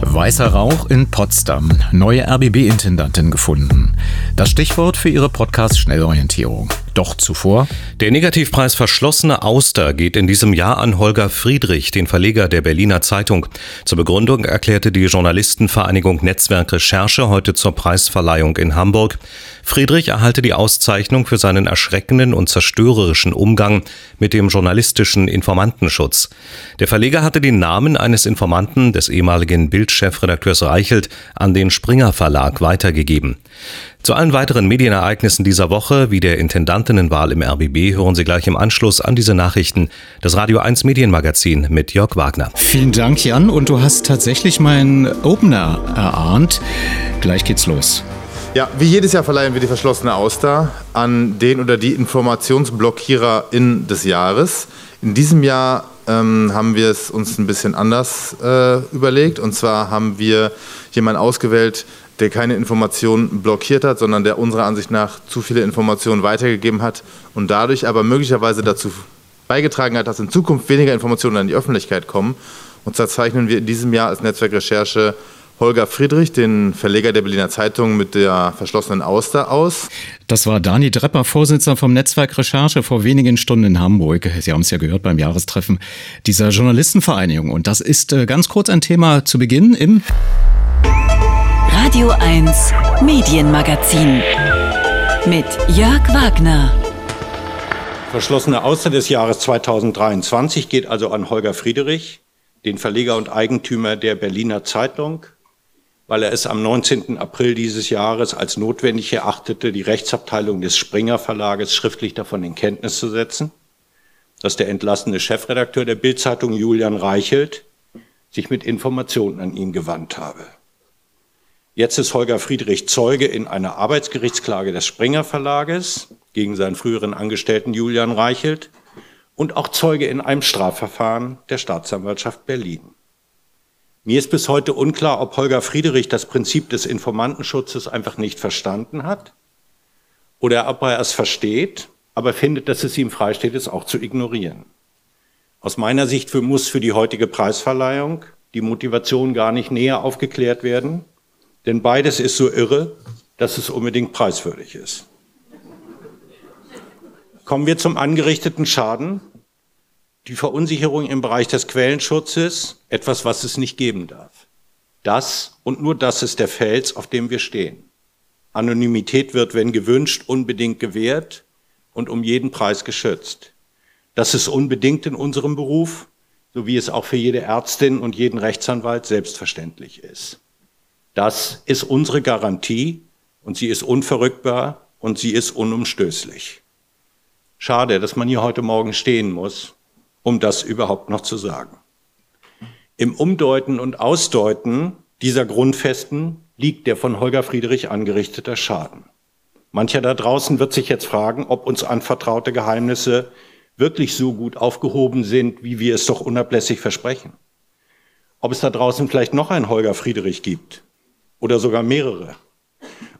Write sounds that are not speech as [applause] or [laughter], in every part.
Weißer Rauch in Potsdam. Neue RBB-Intendantin gefunden. Das Stichwort für ihre Podcast-Schnellorientierung. Doch zuvor. Der Negativpreis Verschlossene Auster geht in diesem Jahr an Holger Friedrich, den Verleger der Berliner Zeitung. Zur Begründung erklärte die Journalistenvereinigung Netzwerk Recherche heute zur Preisverleihung in Hamburg. Friedrich erhalte die Auszeichnung für seinen erschreckenden und zerstörerischen Umgang mit dem journalistischen Informantenschutz. Der Verleger hatte den Namen eines Informanten des ehemaligen Bildchefredakteurs Reichelt an den Springer Verlag weitergegeben. Zu allen weiteren Medienereignissen dieser Woche, wie der Intendantinnenwahl im RBB, hören Sie gleich im Anschluss an diese Nachrichten das Radio 1 Medienmagazin mit Jörg Wagner. Vielen Dank, Jan. Und du hast tatsächlich meinen Opener erahnt. Gleich geht's los. Ja, wie jedes Jahr verleihen wir die verschlossene Auster an den oder die Informationsblockiererin des Jahres. In diesem Jahr ähm, haben wir es uns ein bisschen anders äh, überlegt. Und zwar haben wir jemanden ausgewählt, der keine Informationen blockiert hat, sondern der unserer Ansicht nach zu viele Informationen weitergegeben hat und dadurch aber möglicherweise dazu beigetragen hat, dass in Zukunft weniger Informationen an die Öffentlichkeit kommen. Und zwar zeichnen wir in diesem Jahr als Netzwerkrecherche Holger Friedrich, den Verleger der Berliner Zeitung mit der verschlossenen Auster aus. Das war Dani Drepper, Vorsitzender vom Netzwerk Recherche vor wenigen Stunden in Hamburg. Sie haben es ja gehört beim Jahrestreffen dieser Journalistenvereinigung. Und das ist äh, ganz kurz ein Thema zu Beginn im Radio 1 Medienmagazin mit Jörg Wagner. Verschlossene Auster des Jahres 2023 geht also an Holger Friedrich, den Verleger und Eigentümer der Berliner Zeitung, weil er es am 19. April dieses Jahres als notwendig erachtete, die Rechtsabteilung des Springer Verlages schriftlich davon in Kenntnis zu setzen, dass der entlassene Chefredakteur der Bildzeitung Julian Reichelt sich mit Informationen an ihn gewandt habe. Jetzt ist Holger Friedrich Zeuge in einer Arbeitsgerichtsklage des Springer Verlages gegen seinen früheren Angestellten Julian Reichelt und auch Zeuge in einem Strafverfahren der Staatsanwaltschaft Berlin. Mir ist bis heute unklar, ob Holger Friedrich das Prinzip des Informantenschutzes einfach nicht verstanden hat oder ob er es versteht, aber findet, dass es ihm freisteht, es auch zu ignorieren. Aus meiner Sicht muss für die heutige Preisverleihung die Motivation gar nicht näher aufgeklärt werden, denn beides ist so irre, dass es unbedingt preiswürdig ist. Kommen wir zum angerichteten Schaden. Die Verunsicherung im Bereich des Quellenschutzes, etwas, was es nicht geben darf. Das und nur das ist der Fels, auf dem wir stehen. Anonymität wird, wenn gewünscht, unbedingt gewährt und um jeden Preis geschützt. Das ist unbedingt in unserem Beruf, so wie es auch für jede Ärztin und jeden Rechtsanwalt selbstverständlich ist. Das ist unsere Garantie und sie ist unverrückbar und sie ist unumstößlich. Schade, dass man hier heute Morgen stehen muss, um das überhaupt noch zu sagen. Im Umdeuten und Ausdeuten dieser Grundfesten liegt der von Holger Friedrich angerichteter Schaden. Mancher da draußen wird sich jetzt fragen, ob uns anvertraute Geheimnisse wirklich so gut aufgehoben sind, wie wir es doch unablässig versprechen. Ob es da draußen vielleicht noch einen Holger Friedrich gibt oder sogar mehrere.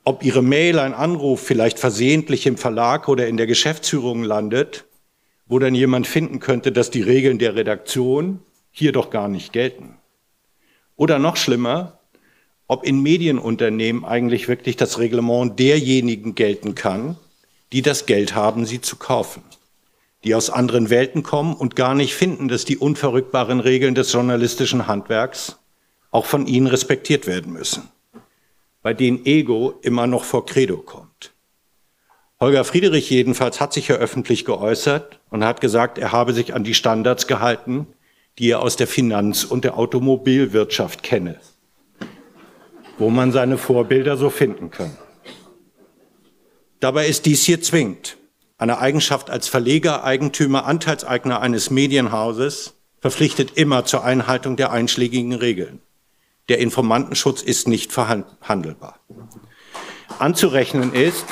Ob Ihre Mail, ein Anruf vielleicht versehentlich im Verlag oder in der Geschäftsführung landet, wo dann jemand finden könnte, dass die Regeln der Redaktion hier doch gar nicht gelten. Oder noch schlimmer, ob in Medienunternehmen eigentlich wirklich das Reglement derjenigen gelten kann, die das Geld haben, sie zu kaufen, die aus anderen Welten kommen und gar nicht finden, dass die unverrückbaren Regeln des journalistischen Handwerks auch von ihnen respektiert werden müssen, bei denen Ego immer noch vor Credo kommt. Holger Friedrich jedenfalls hat sich ja öffentlich geäußert und hat gesagt, er habe sich an die Standards gehalten, die er aus der Finanz- und der Automobilwirtschaft kenne, wo man seine Vorbilder so finden kann. Dabei ist dies hier zwingend. Eine Eigenschaft als Verleger, Eigentümer, Anteilseigner eines Medienhauses verpflichtet immer zur Einhaltung der einschlägigen Regeln. Der Informantenschutz ist nicht verhandelbar. Anzurechnen ist,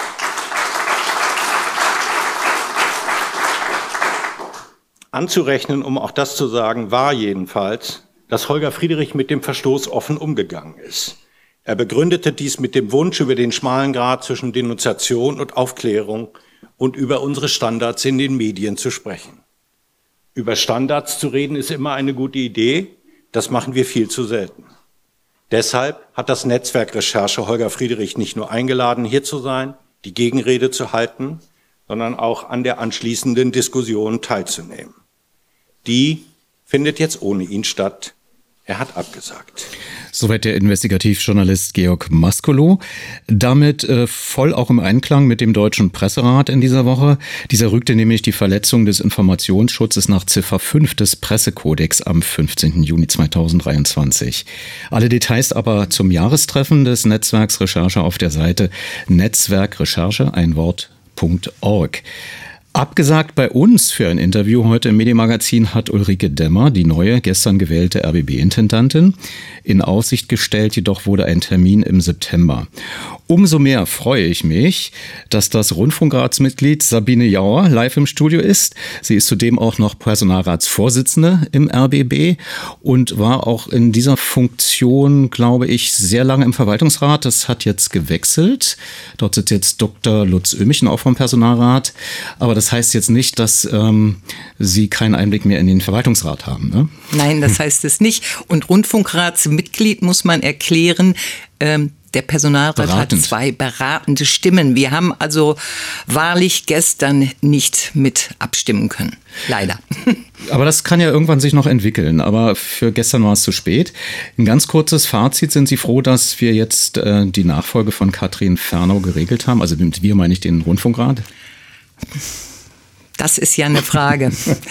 Anzurechnen, um auch das zu sagen, war jedenfalls, dass Holger Friedrich mit dem Verstoß offen umgegangen ist. Er begründete dies mit dem Wunsch, über den schmalen Grad zwischen Denunziation und Aufklärung und über unsere Standards in den Medien zu sprechen. Über Standards zu reden ist immer eine gute Idee, das machen wir viel zu selten. Deshalb hat das Netzwerk Recherche Holger Friedrich nicht nur eingeladen, hier zu sein, die Gegenrede zu halten, sondern auch an der anschließenden Diskussion teilzunehmen. Die findet jetzt ohne ihn statt. Er hat abgesagt. Soweit der Investigativjournalist Georg Maskolo. Damit äh, voll auch im Einklang mit dem Deutschen Presserat in dieser Woche. Dieser rügte nämlich die Verletzung des Informationsschutzes nach Ziffer 5 des Pressekodex am 15. Juni 2023. Alle Details aber zum Jahrestreffen des Netzwerks Recherche auf der Seite Netzwerkrecherche, ein Wort.org. Abgesagt bei uns für ein Interview heute im Medienmagazin hat Ulrike Demmer, die neue, gestern gewählte RBB-Intendantin, in Aussicht gestellt, jedoch wurde ein Termin im September. Umso mehr freue ich mich, dass das Rundfunkratsmitglied Sabine Jauer live im Studio ist. Sie ist zudem auch noch Personalratsvorsitzende im RBB und war auch in dieser Funktion, glaube ich, sehr lange im Verwaltungsrat. Das hat jetzt gewechselt. Dort sitzt jetzt Dr. Lutz Ömichen auch vom Personalrat. Aber das heißt jetzt nicht, dass ähm, Sie keinen Einblick mehr in den Verwaltungsrat haben. Ne? Nein, das [laughs] heißt es nicht. Und Rundfunkratsmitglied muss man erklären. Ähm, der Personalrat Beratend. hat zwei beratende Stimmen. Wir haben also wahrlich gestern nicht mit abstimmen können. Leider. [laughs] Aber das kann ja irgendwann sich noch entwickeln. Aber für gestern war es zu spät. Ein ganz kurzes Fazit. Sind Sie froh, dass wir jetzt äh, die Nachfolge von Katrin Fernau geregelt haben? Also mit wir meine ich den Rundfunkrat? Das ist ja eine Frage.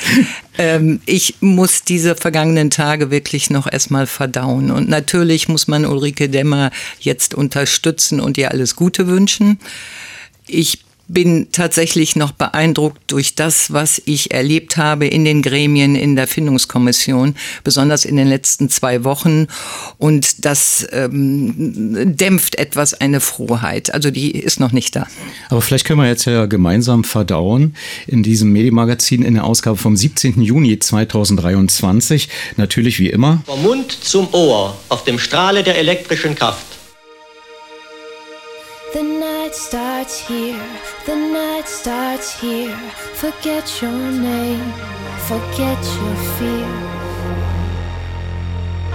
[laughs] ähm, ich muss diese vergangenen Tage wirklich noch erstmal verdauen. Und natürlich muss man Ulrike Demmer jetzt unterstützen und ihr alles Gute wünschen. Ich bin tatsächlich noch beeindruckt durch das, was ich erlebt habe in den Gremien in der Findungskommission, besonders in den letzten zwei Wochen. Und das ähm, dämpft etwas eine Frohheit. Also die ist noch nicht da. Aber vielleicht können wir jetzt ja gemeinsam verdauen in diesem Medienmagazin in der Ausgabe vom 17. Juni 2023. Natürlich wie immer. Vom Mund zum Ohr auf dem Strahle der elektrischen Kraft The night starts here, the night starts here. Forget your name, forget your fear.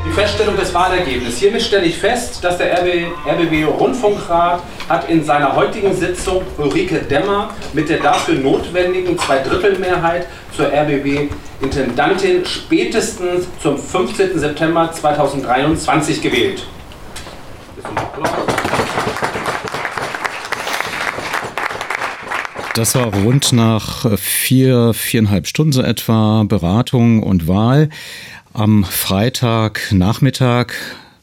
Die Feststellung des Wahlergebnisses. Hiermit stelle ich fest, dass der RB, RBB Rundfunkrat hat in seiner heutigen Sitzung Ulrike Demmer mit der dafür notwendigen Zweidrittelmehrheit zur RBB-Intendantin spätestens zum 15. September 2023 gewählt. Das war rund nach vier, viereinhalb Stunden so etwa Beratung und Wahl. Am Freitagnachmittag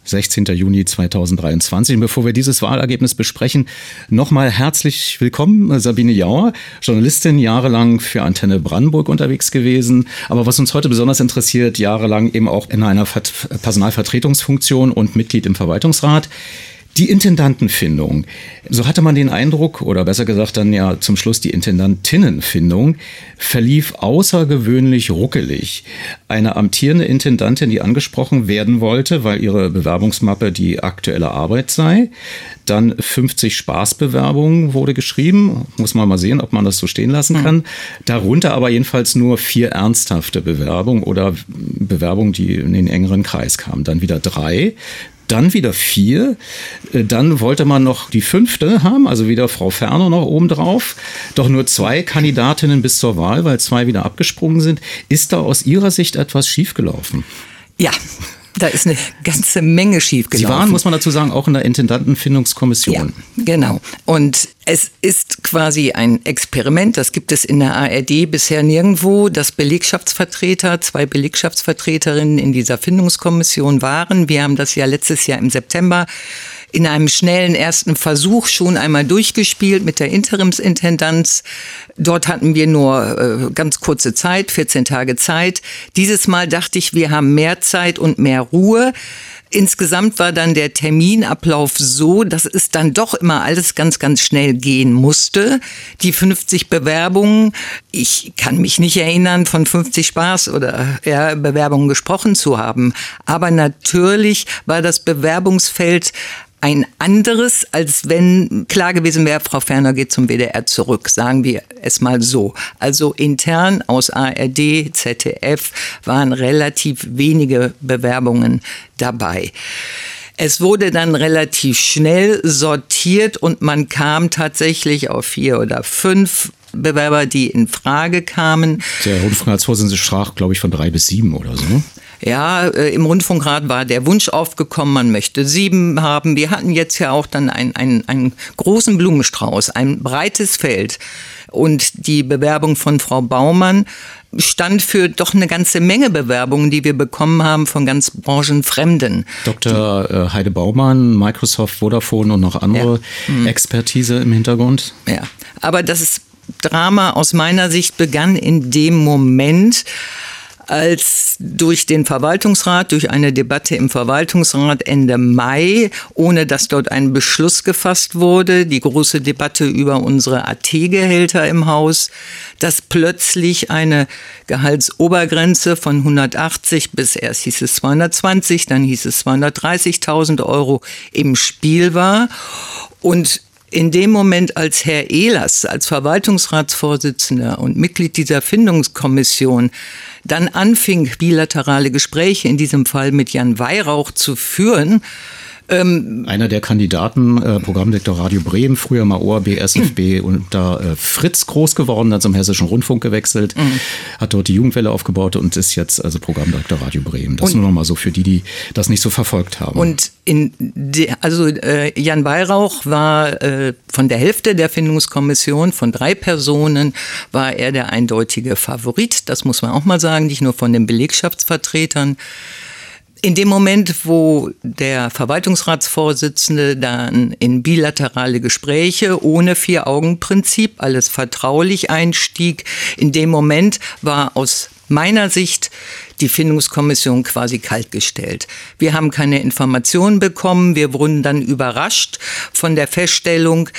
16. Juni 2023. Und bevor wir dieses Wahlergebnis besprechen, nochmal herzlich willkommen, Sabine Jauer, Journalistin, jahrelang für Antenne Brandenburg unterwegs gewesen. Aber was uns heute besonders interessiert, jahrelang eben auch in einer Personalvertretungsfunktion und Mitglied im Verwaltungsrat. Die Intendantenfindung. So hatte man den Eindruck, oder besser gesagt dann ja zum Schluss die Intendantinnenfindung, verlief außergewöhnlich ruckelig. Eine amtierende Intendantin, die angesprochen werden wollte, weil ihre Bewerbungsmappe die aktuelle Arbeit sei. Dann 50 Spaßbewerbungen wurde geschrieben. Muss man mal sehen, ob man das so stehen lassen hm. kann. Darunter aber jedenfalls nur vier ernsthafte Bewerbungen oder Bewerbungen, die in den engeren Kreis kamen. Dann wieder drei dann wieder vier. Äh, dann wollte man noch die fünfte haben, also wieder Frau Ferner noch oben drauf. Doch nur zwei Kandidatinnen bis zur Wahl, weil zwei wieder abgesprungen sind. Ist da aus Ihrer Sicht etwas schiefgelaufen? Ja, da ist eine ganze Menge schiefgelaufen. Sie waren, muss man dazu sagen, auch in der Intendantenfindungskommission. Ja, genau. Und es ist quasi ein Experiment, das gibt es in der ARD bisher nirgendwo, dass Belegschaftsvertreter, zwei Belegschaftsvertreterinnen in dieser Findungskommission waren. Wir haben das ja letztes Jahr im September in einem schnellen ersten Versuch schon einmal durchgespielt mit der Interimsintendanz. Dort hatten wir nur äh, ganz kurze Zeit, 14 Tage Zeit. Dieses Mal dachte ich, wir haben mehr Zeit und mehr Ruhe. Insgesamt war dann der Terminablauf so, dass es dann doch immer alles ganz, ganz schnell gehen musste. Die 50 Bewerbungen, ich kann mich nicht erinnern, von 50 Spaß oder ja, Bewerbungen gesprochen zu haben. Aber natürlich war das Bewerbungsfeld ein anderes, als wenn klar gewesen wäre, Frau Ferner geht zum WDR zurück, sagen wir es mal so. Also intern aus ARD, ZDF waren relativ wenige Bewerbungen dabei. Es wurde dann relativ schnell sortiert und man kam tatsächlich auf vier oder fünf Bewerber, die in Frage kamen. Der Rundfunkratsvorsitzende sprach, glaube ich, von drei bis sieben oder so. Ja, äh, im Rundfunkrat war der Wunsch aufgekommen, man möchte sieben haben. Wir hatten jetzt ja auch dann einen, einen, einen großen Blumenstrauß, ein breites Feld. Und die Bewerbung von Frau Baumann stand für doch eine ganze Menge Bewerbungen, die wir bekommen haben von ganz branchenfremden. Dr. Äh, Heide Baumann, Microsoft, Vodafone und noch andere ja. mhm. Expertise im Hintergrund. Ja, aber das Drama aus meiner Sicht begann in dem Moment, als durch den Verwaltungsrat, durch eine Debatte im Verwaltungsrat Ende Mai, ohne dass dort ein Beschluss gefasst wurde, die große Debatte über unsere AT-Gehälter im Haus, dass plötzlich eine Gehaltsobergrenze von 180 bis erst hieß es 220, dann hieß es 230.000 Euro im Spiel war. Und in dem Moment, als Herr Ehlers als Verwaltungsratsvorsitzender und Mitglied dieser Findungskommission dann anfing, bilaterale Gespräche in diesem Fall mit Jan Weihrauch zu führen, ähm, Einer der Kandidaten, äh, Programmdirektor Radio Bremen, früher mal ORB, SFB unter äh, Fritz groß geworden, dann zum Hessischen Rundfunk gewechselt, mhm. hat dort die Jugendwelle aufgebaut und ist jetzt also Programmdirektor Radio Bremen. Das und, nur noch mal so für die, die das nicht so verfolgt haben. Und in de, also äh, Jan Weihrauch war äh, von der Hälfte der Findungskommission, von drei Personen, war er der eindeutige Favorit. Das muss man auch mal sagen, nicht nur von den Belegschaftsvertretern. In dem Moment, wo der Verwaltungsratsvorsitzende dann in bilaterale Gespräche ohne Vier-Augen-Prinzip, alles vertraulich einstieg, in dem Moment war aus meiner Sicht die Findungskommission quasi kaltgestellt. Wir haben keine Informationen bekommen. Wir wurden dann überrascht von der Feststellung,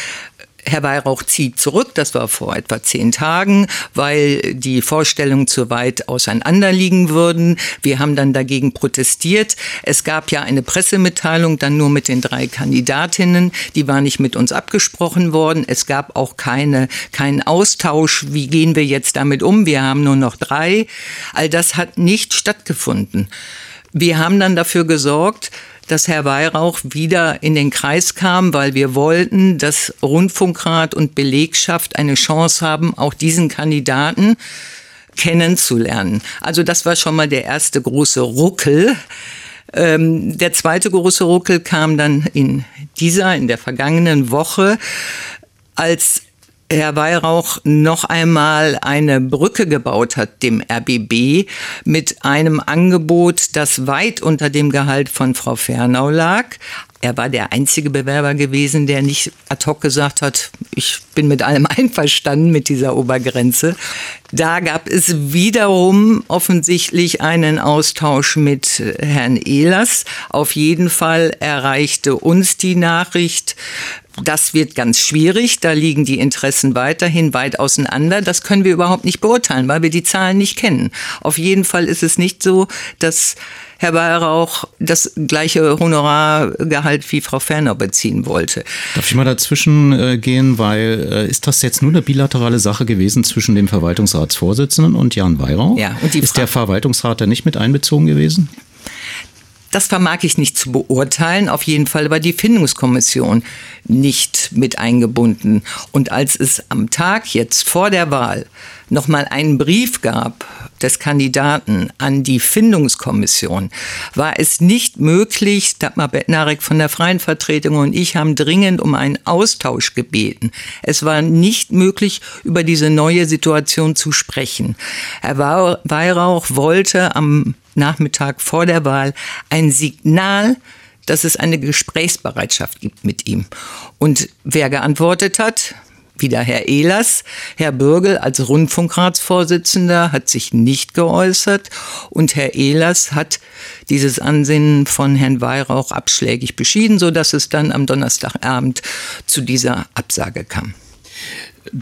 Herr Weihrauch zieht zurück, das war vor etwa zehn Tagen, weil die Vorstellungen zu weit auseinanderliegen würden. Wir haben dann dagegen protestiert. Es gab ja eine Pressemitteilung dann nur mit den drei Kandidatinnen, die war nicht mit uns abgesprochen worden. Es gab auch keine, keinen Austausch, wie gehen wir jetzt damit um. Wir haben nur noch drei. All das hat nicht stattgefunden. Wir haben dann dafür gesorgt, dass Herr Weihrauch wieder in den Kreis kam, weil wir wollten, dass Rundfunkrat und Belegschaft eine Chance haben, auch diesen Kandidaten kennenzulernen. Also das war schon mal der erste große Ruckel. Ähm, der zweite große Ruckel kam dann in dieser, in der vergangenen Woche, als Herr Weihrauch noch einmal eine Brücke gebaut hat, dem RBB, mit einem Angebot, das weit unter dem Gehalt von Frau Fernau lag. Er war der einzige Bewerber gewesen, der nicht ad hoc gesagt hat, ich bin mit allem [laughs] einverstanden mit dieser Obergrenze. Da gab es wiederum offensichtlich einen Austausch mit Herrn Ehlers. Auf jeden Fall erreichte uns die Nachricht, das wird ganz schwierig. Da liegen die Interessen weiterhin weit auseinander. Das können wir überhaupt nicht beurteilen, weil wir die Zahlen nicht kennen. Auf jeden Fall ist es nicht so, dass Herr Weihrauch das gleiche Honorargehalt wie Frau Ferner beziehen wollte. Darf ich mal dazwischen äh, gehen, weil äh, ist das jetzt nur eine bilaterale Sache gewesen zwischen dem Verwaltungsratsvorsitzenden und Jan Weihrauch? Ja, und die ist der Verwaltungsrat da nicht mit einbezogen gewesen? Das vermag ich nicht zu beurteilen. Auf jeden Fall war die Findungskommission nicht mit eingebunden. Und als es am Tag jetzt vor der Wahl nochmal einen Brief gab des Kandidaten an die Findungskommission, war es nicht möglich, Dagmar Bettnarek von der Freien Vertretung und ich haben dringend um einen Austausch gebeten. Es war nicht möglich, über diese neue Situation zu sprechen. Herr Weihrauch wollte am Nachmittag vor der Wahl ein Signal, dass es eine Gesprächsbereitschaft gibt mit ihm. Und wer geantwortet hat? Wieder Herr Ehlers. Herr Bürgel als Rundfunkratsvorsitzender hat sich nicht geäußert und Herr Ehlers hat dieses Ansinnen von Herrn Weihrauch abschlägig beschieden, sodass es dann am Donnerstagabend zu dieser Absage kam.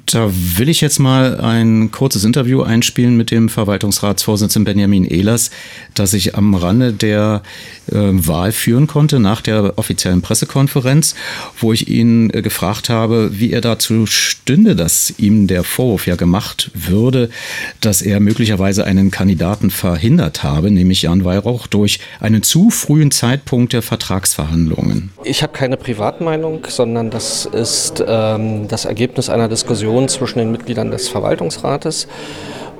Da will ich jetzt mal ein kurzes Interview einspielen mit dem Verwaltungsratsvorsitzenden Benjamin Ehlers, das ich am Rande der äh, Wahl führen konnte, nach der offiziellen Pressekonferenz, wo ich ihn äh, gefragt habe, wie er dazu stünde, dass ihm der Vorwurf ja gemacht würde, dass er möglicherweise einen Kandidaten verhindert habe, nämlich Jan Weihrauch, durch einen zu frühen Zeitpunkt der Vertragsverhandlungen. Ich habe keine Privatmeinung, sondern das ist ähm, das Ergebnis einer Diskussion zwischen den Mitgliedern des Verwaltungsrates.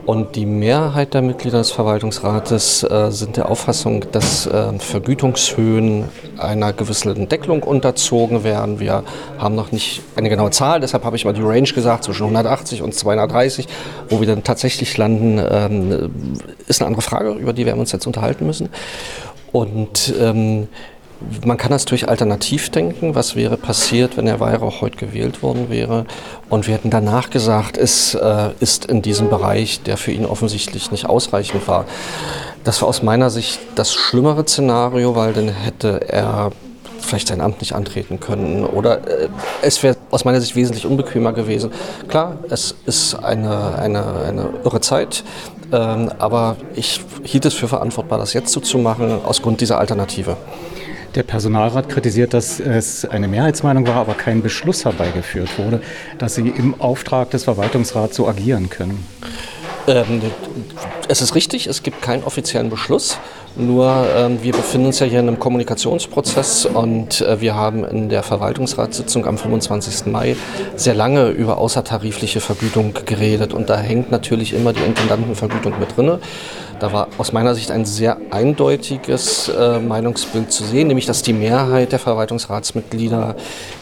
Und die Mehrheit der Mitglieder des Verwaltungsrates äh, sind der Auffassung, dass äh, Vergütungshöhen einer gewissen Deckelung unterzogen werden. Wir haben noch nicht eine genaue Zahl, deshalb habe ich mal die Range gesagt, zwischen 180 und 230. Wo wir dann tatsächlich landen, ähm, ist eine andere Frage, über die werden wir uns jetzt unterhalten müssen. Und ähm, man kann natürlich alternativ denken, was wäre passiert, wenn Herr Weihrauch heute gewählt worden wäre. Und wir hätten danach gesagt, es äh, ist in diesem Bereich, der für ihn offensichtlich nicht ausreichend war. Das war aus meiner Sicht das schlimmere Szenario, weil dann hätte er vielleicht sein Amt nicht antreten können. Oder äh, es wäre aus meiner Sicht wesentlich unbequemer gewesen. Klar, es ist eine, eine, eine irre Zeit, ähm, aber ich hielt es für verantwortbar, das jetzt so zu machen, aus Grund dieser Alternative. Der Personalrat kritisiert, dass es eine Mehrheitsmeinung war, aber kein Beschluss herbeigeführt wurde, dass Sie im Auftrag des Verwaltungsrats so agieren können. Ähm, es ist richtig, es gibt keinen offiziellen Beschluss. Nur ähm, wir befinden uns ja hier in einem Kommunikationsprozess und äh, wir haben in der Verwaltungsratssitzung am 25. Mai sehr lange über außertarifliche Vergütung geredet und da hängt natürlich immer die Intendantenvergütung mit drin. Da war aus meiner Sicht ein sehr eindeutiges äh, Meinungsbild zu sehen, nämlich dass die Mehrheit der Verwaltungsratsmitglieder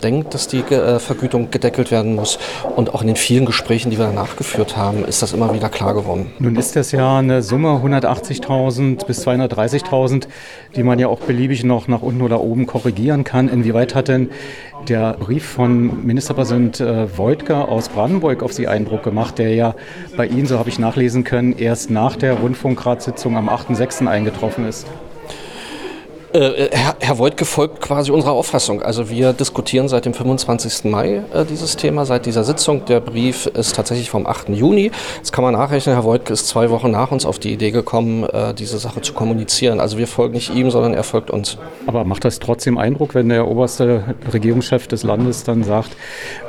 denkt, dass die äh, Vergütung gedeckelt werden muss. Und auch in den vielen Gesprächen, die wir danach geführt haben, ist das immer wieder klar geworden. Nun ist das ja eine Summe 180.000 bis 230.000, die man ja auch beliebig noch nach unten oder oben korrigieren kann. Inwieweit hat denn der Brief von Ministerpräsident äh, Wojtke aus Brandenburg auf Sie Eindruck gemacht, der ja bei Ihnen, so habe ich nachlesen können, erst nach der Rundfunkratssitzung am 8.6. eingetroffen ist? Äh, Herr, Herr Voigtke folgt quasi unserer Auffassung. Also wir diskutieren seit dem 25. Mai äh, dieses Thema, seit dieser Sitzung. Der Brief ist tatsächlich vom 8. Juni. Jetzt kann man nachrechnen, Herr Voigtke ist zwei Wochen nach uns auf die Idee gekommen, äh, diese Sache zu kommunizieren. Also wir folgen nicht ihm, sondern er folgt uns. Aber macht das trotzdem Eindruck, wenn der oberste Regierungschef des Landes dann sagt,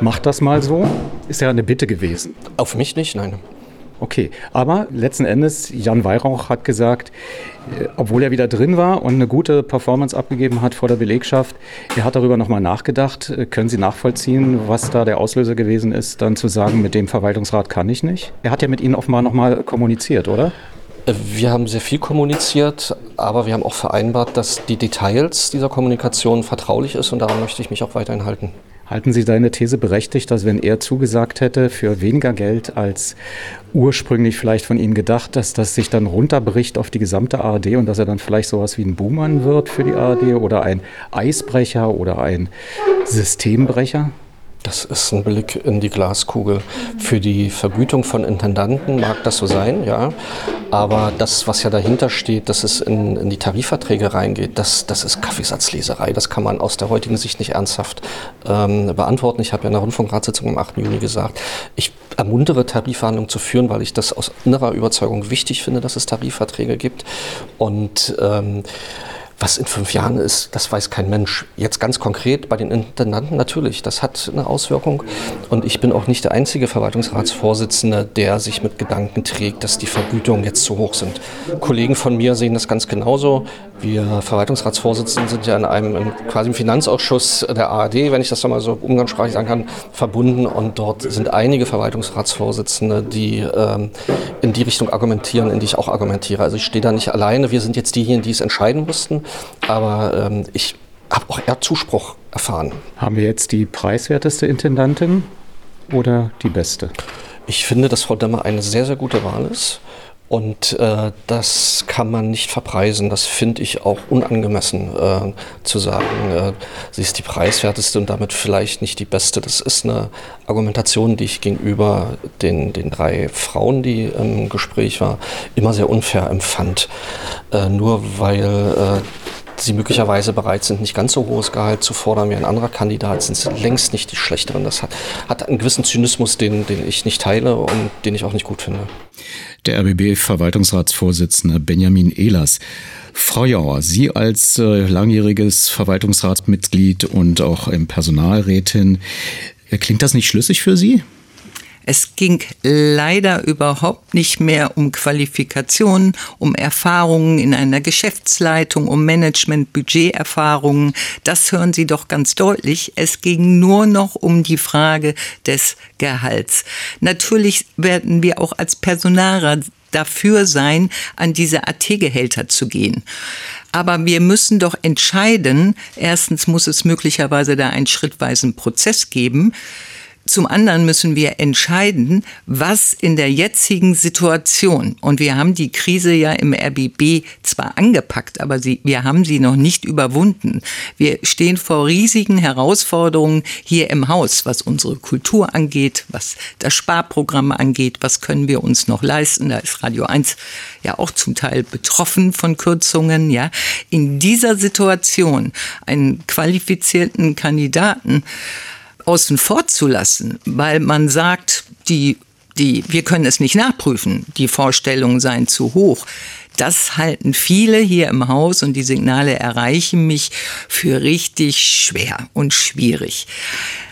macht das mal so? Ist ja eine Bitte gewesen. Auf mich nicht, nein. Okay, aber letzten Endes, Jan Weihrauch hat gesagt, äh, obwohl er wieder drin war und eine gute Performance abgegeben hat vor der Belegschaft, er hat darüber nochmal nachgedacht. Äh, können Sie nachvollziehen, was da der Auslöser gewesen ist, dann zu sagen, mit dem Verwaltungsrat kann ich nicht? Er hat ja mit Ihnen offenbar nochmal kommuniziert, oder? Äh, wir haben sehr viel kommuniziert, aber wir haben auch vereinbart, dass die Details dieser Kommunikation vertraulich ist und daran möchte ich mich auch weiterhin halten. Halten Sie seine These berechtigt, dass wenn er zugesagt hätte für weniger Geld als ursprünglich vielleicht von Ihnen gedacht, dass das sich dann runterbricht auf die gesamte ARD und dass er dann vielleicht sowas wie ein Buhmann wird für die ARD oder ein Eisbrecher oder ein Systembrecher? Das ist ein Blick in die Glaskugel. Für die Vergütung von Intendanten mag das so sein, ja. Aber das, was ja dahinter steht, dass es in, in die Tarifverträge reingeht, das, das ist Kaffeesatzleserei. Das kann man aus der heutigen Sicht nicht ernsthaft ähm, beantworten. Ich habe ja in der Rundfunkratssitzung am 8. Juni gesagt, ich ermuntere Tarifverhandlungen zu führen, weil ich das aus innerer Überzeugung wichtig finde, dass es Tarifverträge gibt. Und ähm, was in fünf Jahren ist, das weiß kein Mensch. Jetzt ganz konkret bei den Intendanten natürlich, das hat eine Auswirkung. Und ich bin auch nicht der einzige Verwaltungsratsvorsitzende, der sich mit Gedanken trägt, dass die Vergütungen jetzt zu hoch sind. Kollegen von mir sehen das ganz genauso. Wir Verwaltungsratsvorsitzenden sind ja in einem quasi im Finanzausschuss der ARD, wenn ich das mal so umgangssprachlich sagen kann, verbunden. Und dort sind einige Verwaltungsratsvorsitzende, die ähm, in die Richtung argumentieren, in die ich auch argumentiere. Also ich stehe da nicht alleine. Wir sind jetzt diejenigen, die es entscheiden mussten. Aber ähm, ich habe auch eher Zuspruch erfahren. Haben wir jetzt die preiswerteste Intendantin oder die beste? Ich finde, dass Frau Dämmer eine sehr, sehr gute Wahl ist. Und äh, das kann man nicht verpreisen. Das finde ich auch unangemessen äh, zu sagen. Äh, sie ist die preiswerteste und damit vielleicht nicht die beste. Das ist eine Argumentation, die ich gegenüber den, den drei Frauen, die im Gespräch war, immer sehr unfair empfand. Äh, nur weil äh, sie möglicherweise bereit sind, nicht ganz so hohes Gehalt zu fordern wie ein anderer Kandidat, sind sie längst nicht die Schlechteren. Das hat, hat einen gewissen Zynismus, den, den ich nicht teile und den ich auch nicht gut finde. Der RBB-Verwaltungsratsvorsitzende Benjamin Ehlers. Frau Jauer, Sie als äh, langjähriges Verwaltungsratsmitglied und auch im Personalrätin, klingt das nicht schlüssig für Sie? Es ging leider überhaupt nicht mehr um Qualifikationen, um Erfahrungen in einer Geschäftsleitung, um Management, Budgeterfahrungen. Das hören Sie doch ganz deutlich. Es ging nur noch um die Frage des Gehalts. Natürlich werden wir auch als Personaler dafür sein, an diese AT-Gehälter zu gehen. Aber wir müssen doch entscheiden, erstens muss es möglicherweise da einen schrittweisen Prozess geben, zum anderen müssen wir entscheiden, was in der jetzigen Situation, und wir haben die Krise ja im RBB zwar angepackt, aber sie, wir haben sie noch nicht überwunden. Wir stehen vor riesigen Herausforderungen hier im Haus, was unsere Kultur angeht, was das Sparprogramm angeht, was können wir uns noch leisten. Da ist Radio 1 ja auch zum Teil betroffen von Kürzungen, ja. In dieser Situation einen qualifizierten Kandidaten außen vor zu lassen, weil man sagt, die, die, wir können es nicht nachprüfen, die Vorstellungen seien zu hoch. Das halten viele hier im Haus und die Signale erreichen mich für richtig schwer und schwierig.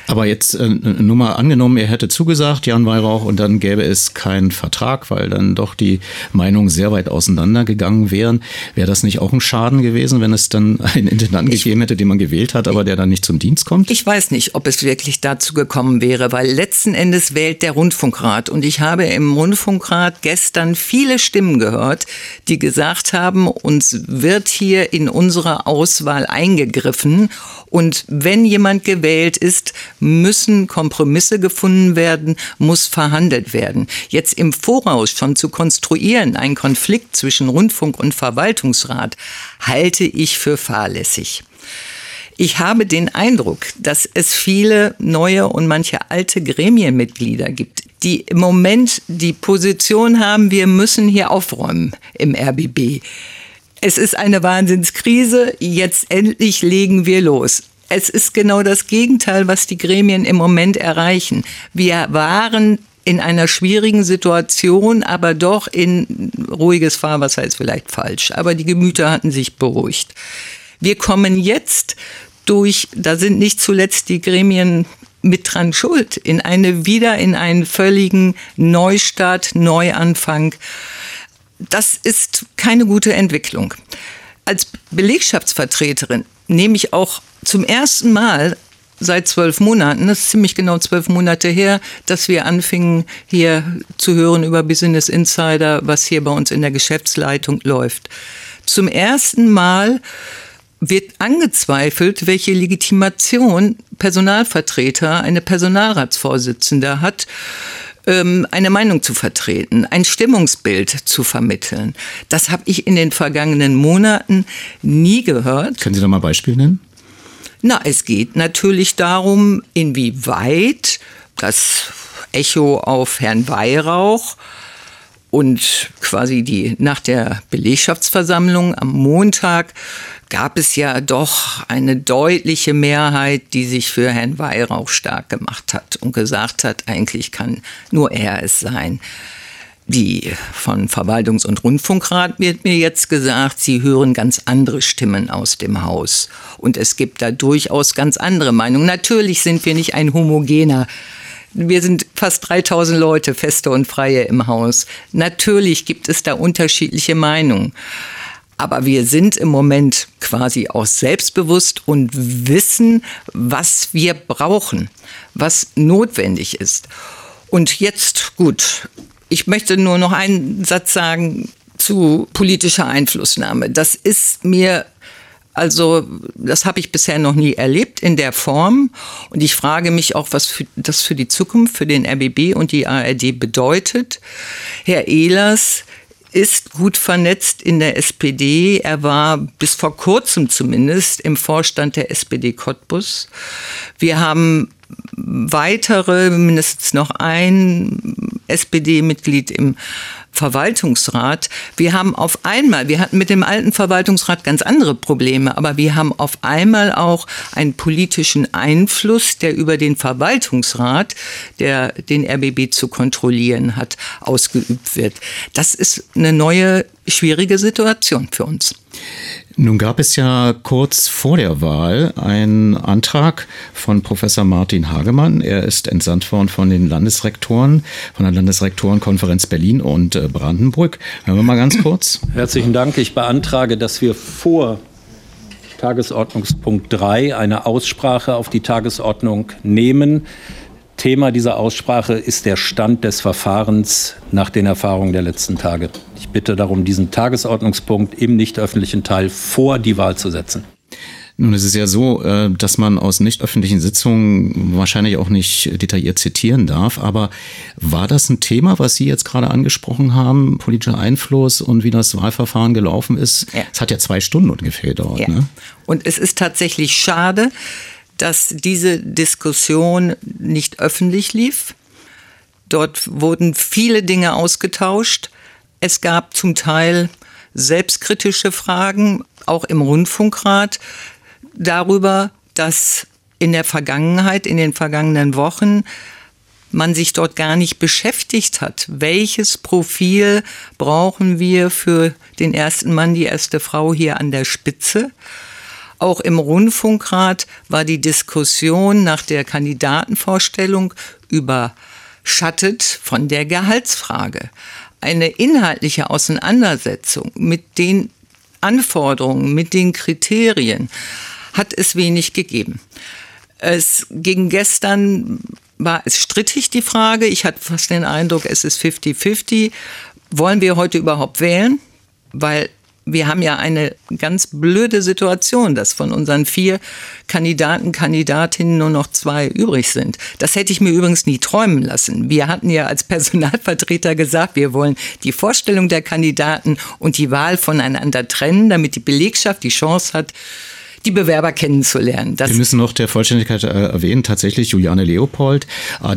Aber jetzt äh, nur mal angenommen, er hätte zugesagt, Jan Weihrauch, und dann gäbe es keinen Vertrag, weil dann doch die Meinungen sehr weit auseinandergegangen wären. Wäre das nicht auch ein Schaden gewesen, wenn es dann [laughs] einen Intendanten gegeben hätte, den man gewählt hat, aber der dann nicht zum Dienst kommt? Ich weiß nicht, ob es wirklich dazu gekommen wäre, weil letzten Endes wählt der Rundfunkrat. Und ich habe im Rundfunkrat gestern viele Stimmen gehört, die gesagt haben, uns wird hier in unserer Auswahl eingegriffen. Und wenn jemand gewählt ist, müssen Kompromisse gefunden werden, muss verhandelt werden. Jetzt im Voraus schon zu konstruieren, ein Konflikt zwischen Rundfunk und Verwaltungsrat, halte ich für fahrlässig. Ich habe den Eindruck, dass es viele neue und manche alte Gremienmitglieder gibt, die im Moment die Position haben, wir müssen hier aufräumen im RBB. Es ist eine Wahnsinnskrise, jetzt endlich legen wir los es ist genau das Gegenteil, was die Gremien im Moment erreichen. Wir waren in einer schwierigen Situation, aber doch in ruhiges Fahrwasser ist vielleicht falsch. Aber die Gemüter hatten sich beruhigt. Wir kommen jetzt durch, da sind nicht zuletzt die Gremien mit dran schuld, in eine wieder in einen völligen Neustart, Neuanfang. Das ist keine gute Entwicklung. Als Belegschaftsvertreterin nehme ich auch zum ersten Mal seit zwölf Monaten, das ist ziemlich genau zwölf Monate her, dass wir anfingen hier zu hören über Business Insider, was hier bei uns in der Geschäftsleitung läuft. Zum ersten Mal wird angezweifelt, welche Legitimation Personalvertreter, eine Personalratsvorsitzende hat, eine Meinung zu vertreten, ein Stimmungsbild zu vermitteln. Das habe ich in den vergangenen Monaten nie gehört. Können Sie da mal Beispiel nennen? Na, es geht natürlich darum, inwieweit das Echo auf Herrn Weihrauch und quasi die nach der Belegschaftsversammlung am Montag gab es ja doch eine deutliche Mehrheit, die sich für Herrn Weihrauch stark gemacht hat und gesagt hat, eigentlich kann nur er es sein. Die von Verwaltungs- und Rundfunkrat wird mir jetzt gesagt, sie hören ganz andere Stimmen aus dem Haus. Und es gibt da durchaus ganz andere Meinungen. Natürlich sind wir nicht ein homogener wir sind fast 3000 Leute, Feste und Freie im Haus. Natürlich gibt es da unterschiedliche Meinungen. Aber wir sind im Moment quasi auch selbstbewusst und wissen, was wir brauchen, was notwendig ist. Und jetzt, gut, ich möchte nur noch einen Satz sagen zu politischer Einflussnahme. Das ist mir also das habe ich bisher noch nie erlebt in der Form. Und ich frage mich auch, was für, das für die Zukunft, für den RBB und die ARD bedeutet. Herr Ehlers ist gut vernetzt in der SPD. Er war bis vor kurzem zumindest im Vorstand der SPD Cottbus. Wir haben weitere, mindestens noch ein SPD-Mitglied im Verwaltungsrat. Wir haben auf einmal, wir hatten mit dem alten Verwaltungsrat ganz andere Probleme, aber wir haben auf einmal auch einen politischen Einfluss, der über den Verwaltungsrat, der den RBB zu kontrollieren hat, ausgeübt wird. Das ist eine neue, schwierige Situation für uns. Nun gab es ja kurz vor der Wahl einen Antrag von Professor Martin Hagemann. Er ist entsandt worden von den Landesrektoren, von der Landesrektorenkonferenz Berlin und äh, Brandenburg. Hören wir mal ganz kurz. Herzlichen Dank. Ich beantrage, dass wir vor Tagesordnungspunkt 3 eine Aussprache auf die Tagesordnung nehmen. Thema dieser Aussprache ist der Stand des Verfahrens nach den Erfahrungen der letzten Tage. Ich bitte darum, diesen Tagesordnungspunkt im nicht öffentlichen Teil vor die Wahl zu setzen. Nun, es ist ja so, äh, dass man aus nicht öffentlichen Sitzungen wahrscheinlich auch nicht detailliert zitieren darf. Aber war das ein Thema, was Sie jetzt gerade angesprochen haben, politischer Einfluss und wie das Wahlverfahren gelaufen ist? Ja. Es hat ja zwei Stunden ungefähr gedauert. Ja. Ne? Und es ist tatsächlich schade, dass diese Diskussion nicht öffentlich lief. Dort wurden viele Dinge ausgetauscht. Es gab zum Teil selbstkritische Fragen, auch im Rundfunkrat, darüber, dass in der Vergangenheit, in den vergangenen Wochen, man sich dort gar nicht beschäftigt hat. Welches Profil brauchen wir für den ersten Mann, die erste Frau hier an der Spitze? Auch im Rundfunkrat war die Diskussion nach der Kandidatenvorstellung überschattet von der Gehaltsfrage. Eine inhaltliche Auseinandersetzung mit den Anforderungen, mit den Kriterien hat es wenig gegeben. Es ging gestern, war es strittig die Frage. Ich hatte fast den Eindruck, es ist 50-50. Wollen wir heute überhaupt wählen? Weil wir haben ja eine ganz blöde Situation, dass von unseren vier Kandidaten, Kandidatinnen nur noch zwei übrig sind. Das hätte ich mir übrigens nie träumen lassen. Wir hatten ja als Personalvertreter gesagt, wir wollen die Vorstellung der Kandidaten und die Wahl voneinander trennen, damit die Belegschaft die Chance hat, die Bewerber kennenzulernen. Das Wir müssen noch der Vollständigkeit äh, erwähnen, tatsächlich Juliane Leopold,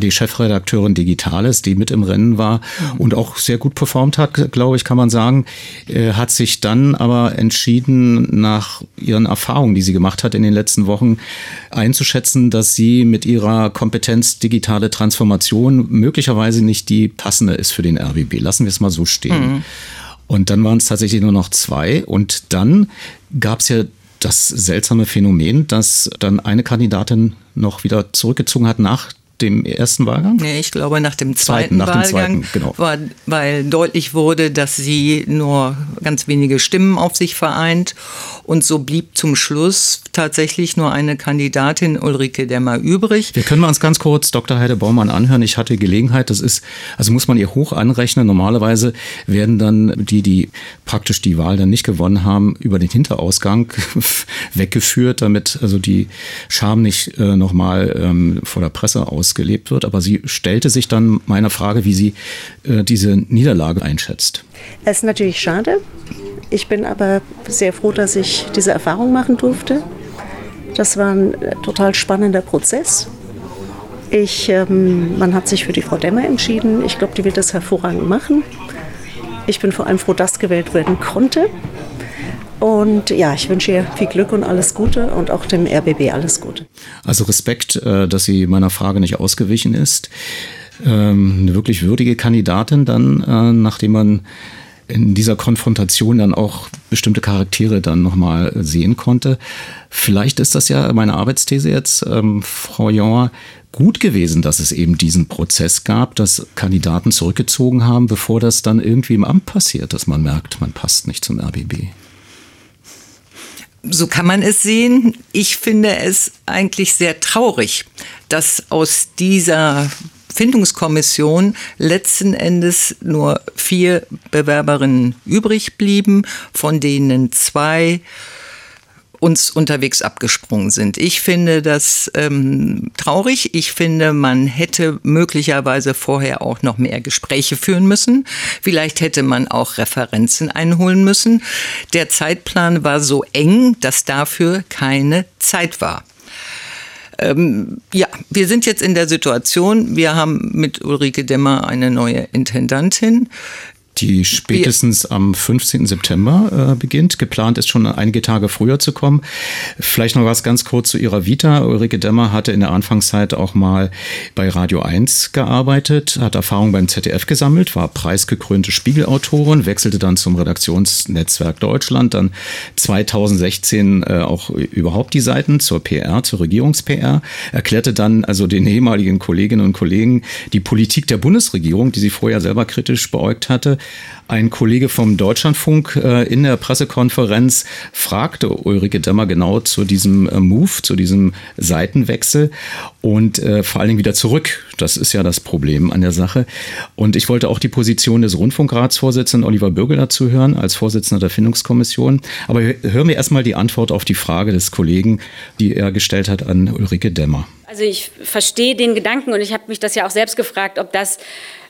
die Chefredakteurin Digitales, die mit im Rennen war mhm. und auch sehr gut performt hat, glaube ich, kann man sagen, äh, hat sich dann aber entschieden, nach ihren Erfahrungen, die sie gemacht hat in den letzten Wochen, einzuschätzen, dass sie mit ihrer Kompetenz digitale Transformation möglicherweise nicht die passende ist für den RBB. Lassen wir es mal so stehen. Mhm. Und dann waren es tatsächlich nur noch zwei. Und dann gab es ja das seltsame Phänomen, dass dann eine Kandidatin noch wieder zurückgezogen hat nach dem ersten Wahlgang? Nee, ich glaube nach dem zweiten, zweiten nach Wahlgang, dem zweiten, genau. war, weil deutlich wurde, dass sie nur ganz wenige Stimmen auf sich vereint und so blieb zum Schluss tatsächlich nur eine Kandidatin Ulrike Demmer übrig. Wir können wir uns ganz kurz Dr. Heide Baumann anhören. Ich hatte Gelegenheit, das ist, also muss man ihr hoch anrechnen. Normalerweise werden dann die, die praktisch die Wahl dann nicht gewonnen haben, über den Hinterausgang [laughs] weggeführt, damit also die Scham nicht äh, nochmal ähm, vor der Presse aus ausgelebt wird. Aber sie stellte sich dann meiner Frage, wie sie äh, diese Niederlage einschätzt. Es ist natürlich schade. Ich bin aber sehr froh, dass ich diese Erfahrung machen durfte. Das war ein äh, total spannender Prozess. Ich, ähm, man hat sich für die Frau Demmer entschieden. Ich glaube, die wird das hervorragend machen. Ich bin vor allem froh, dass gewählt werden konnte. Und ja, ich wünsche ihr viel Glück und alles Gute und auch dem RBB alles Gute. Also Respekt, äh, dass sie meiner Frage nicht ausgewichen ist. Ähm, eine wirklich würdige Kandidatin dann, äh, nachdem man in dieser Konfrontation dann auch bestimmte Charaktere dann nochmal sehen konnte. Vielleicht ist das ja meine Arbeitsthese jetzt, ähm, Frau Jauer, gut gewesen, dass es eben diesen Prozess gab, dass Kandidaten zurückgezogen haben, bevor das dann irgendwie im Amt passiert, dass man merkt, man passt nicht zum RBB. So kann man es sehen. Ich finde es eigentlich sehr traurig, dass aus dieser Findungskommission letzten Endes nur vier Bewerberinnen übrig blieben, von denen zwei uns unterwegs abgesprungen sind. Ich finde das ähm, traurig. Ich finde, man hätte möglicherweise vorher auch noch mehr Gespräche führen müssen. Vielleicht hätte man auch Referenzen einholen müssen. Der Zeitplan war so eng, dass dafür keine Zeit war. Ähm, ja, wir sind jetzt in der Situation, wir haben mit Ulrike Demmer eine neue Intendantin. Die spätestens am 15. September äh, beginnt. Geplant ist schon einige Tage früher zu kommen. Vielleicht noch was ganz kurz zu ihrer Vita. Ulrike Demmer hatte in der Anfangszeit auch mal bei Radio 1 gearbeitet, hat Erfahrung beim ZDF gesammelt, war preisgekrönte Spiegelautorin, wechselte dann zum Redaktionsnetzwerk Deutschland, dann 2016 äh, auch überhaupt die Seiten zur PR, zur Regierungs-PR, erklärte dann also den ehemaligen Kolleginnen und Kollegen die Politik der Bundesregierung, die sie vorher selber kritisch beäugt hatte, ein Kollege vom Deutschlandfunk äh, in der Pressekonferenz fragte Ulrike Demmer genau zu diesem äh, Move, zu diesem Seitenwechsel und äh, vor allen Dingen wieder zurück. Das ist ja das Problem an der Sache. Und ich wollte auch die Position des Rundfunkratsvorsitzenden Oliver Bürgel dazu hören, als Vorsitzender der Findungskommission. Aber hören wir erstmal die Antwort auf die Frage des Kollegen, die er gestellt hat an Ulrike Demmer. Also ich verstehe den Gedanken und ich habe mich das ja auch selbst gefragt, ob das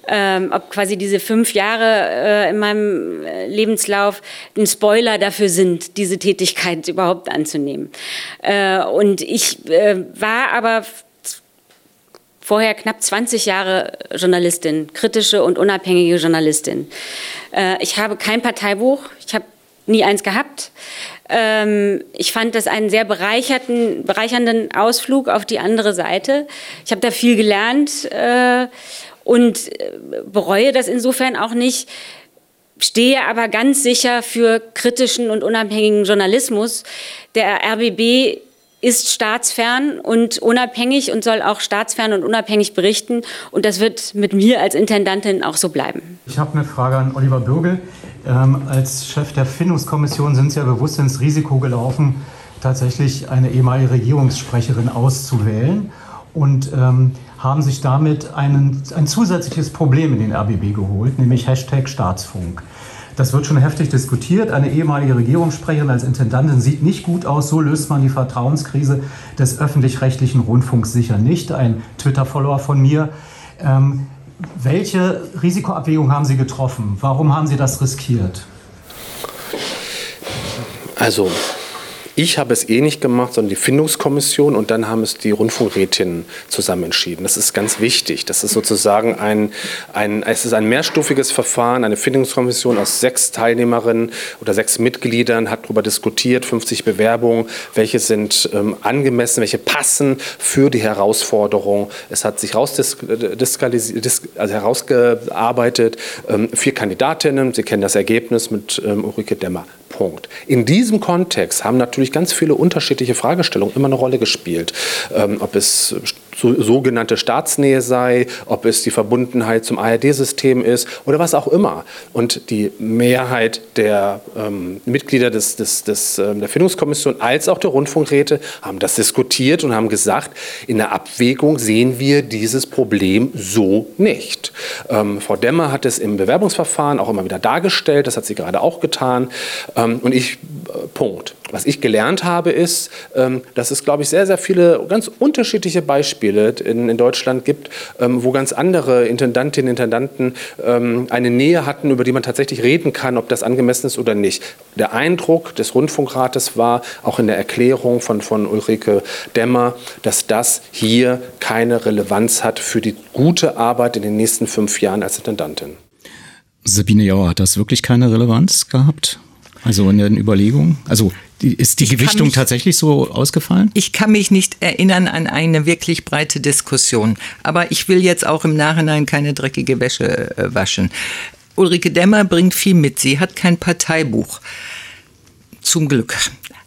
ähm, ob quasi diese fünf Jahre äh, in meinem äh, Lebenslauf ein Spoiler dafür sind, diese Tätigkeit überhaupt anzunehmen. Äh, und ich äh, war aber vorher knapp 20 Jahre Journalistin, kritische und unabhängige Journalistin. Äh, ich habe kein Parteibuch, ich habe nie eins gehabt. Ähm, ich fand das einen sehr bereicherten, bereichernden Ausflug auf die andere Seite. Ich habe da viel gelernt äh, und äh, bereue das insofern auch nicht, stehe aber ganz sicher für kritischen und unabhängigen Journalismus. Der RBB ist staatsfern und unabhängig und soll auch staatsfern und unabhängig berichten. Und das wird mit mir als Intendantin auch so bleiben. Ich habe eine Frage an Oliver Bürgel. Ähm, als Chef der Findungskommission sind Sie ja bewusst ins Risiko gelaufen, tatsächlich eine ehemalige Regierungssprecherin auszuwählen. Und ähm, haben sich damit einen, ein zusätzliches Problem in den RBB geholt, nämlich Hashtag Staatsfunk. Das wird schon heftig diskutiert. Eine ehemalige Regierungssprecherin als Intendantin sieht nicht gut aus. So löst man die Vertrauenskrise des öffentlich-rechtlichen Rundfunks sicher nicht. Ein Twitter-Follower von mir. Ähm, welche Risikoabwägung haben Sie getroffen? Warum haben Sie das riskiert? Also ich habe es eh nicht gemacht, sondern die Findungskommission und dann haben es die Rundfunkrätinnen zusammen entschieden. Das ist ganz wichtig. Das ist sozusagen ein, ein, es ist ein mehrstufiges Verfahren. Eine Findungskommission aus sechs Teilnehmerinnen oder sechs Mitgliedern hat darüber diskutiert, 50 Bewerbungen, welche sind ähm, angemessen, welche passen für die Herausforderung. Es hat sich also herausgearbeitet, ähm, vier Kandidatinnen, Sie kennen das Ergebnis mit ähm, Ulrike Demmer. Punkt. In diesem Kontext haben natürlich ganz viele unterschiedliche Fragestellungen immer eine Rolle gespielt. Ähm, ob es so, sogenannte Staatsnähe sei, ob es die Verbundenheit zum ARD-System ist oder was auch immer. Und die Mehrheit der ähm, Mitglieder des, des, des, äh, der Findungskommission als auch der Rundfunkräte haben das diskutiert und haben gesagt, in der Abwägung sehen wir dieses Problem so nicht. Ähm, Frau Demmer hat es im Bewerbungsverfahren auch immer wieder dargestellt, das hat sie gerade auch getan. Ähm, und ich, äh, Punkt. Was ich gelernt habe, ist, ähm, dass es, glaube ich, sehr, sehr viele ganz unterschiedliche Beispiele in, Deutschland gibt, ähm, wo ganz andere Intendantinnen und Intendanten ähm, eine Nähe hatten, über die man tatsächlich reden kann, ob das angemessen ist oder nicht. Der Eindruck des Rundfunkrates war, auch in der Erklärung von, von Ulrike Demmer, dass das hier keine Relevanz hat für die gute Arbeit in den nächsten fünf Jahren als Intendantin. Sabine Jauer, hat das wirklich keine Relevanz gehabt? Also in den Überlegungen? Also ist die ich Gewichtung mich, tatsächlich so ausgefallen? Ich kann mich nicht erinnern an eine wirklich breite Diskussion. Aber ich will jetzt auch im Nachhinein keine dreckige Wäsche äh, waschen. Ulrike Demmer bringt viel mit. Sie hat kein Parteibuch. Zum Glück.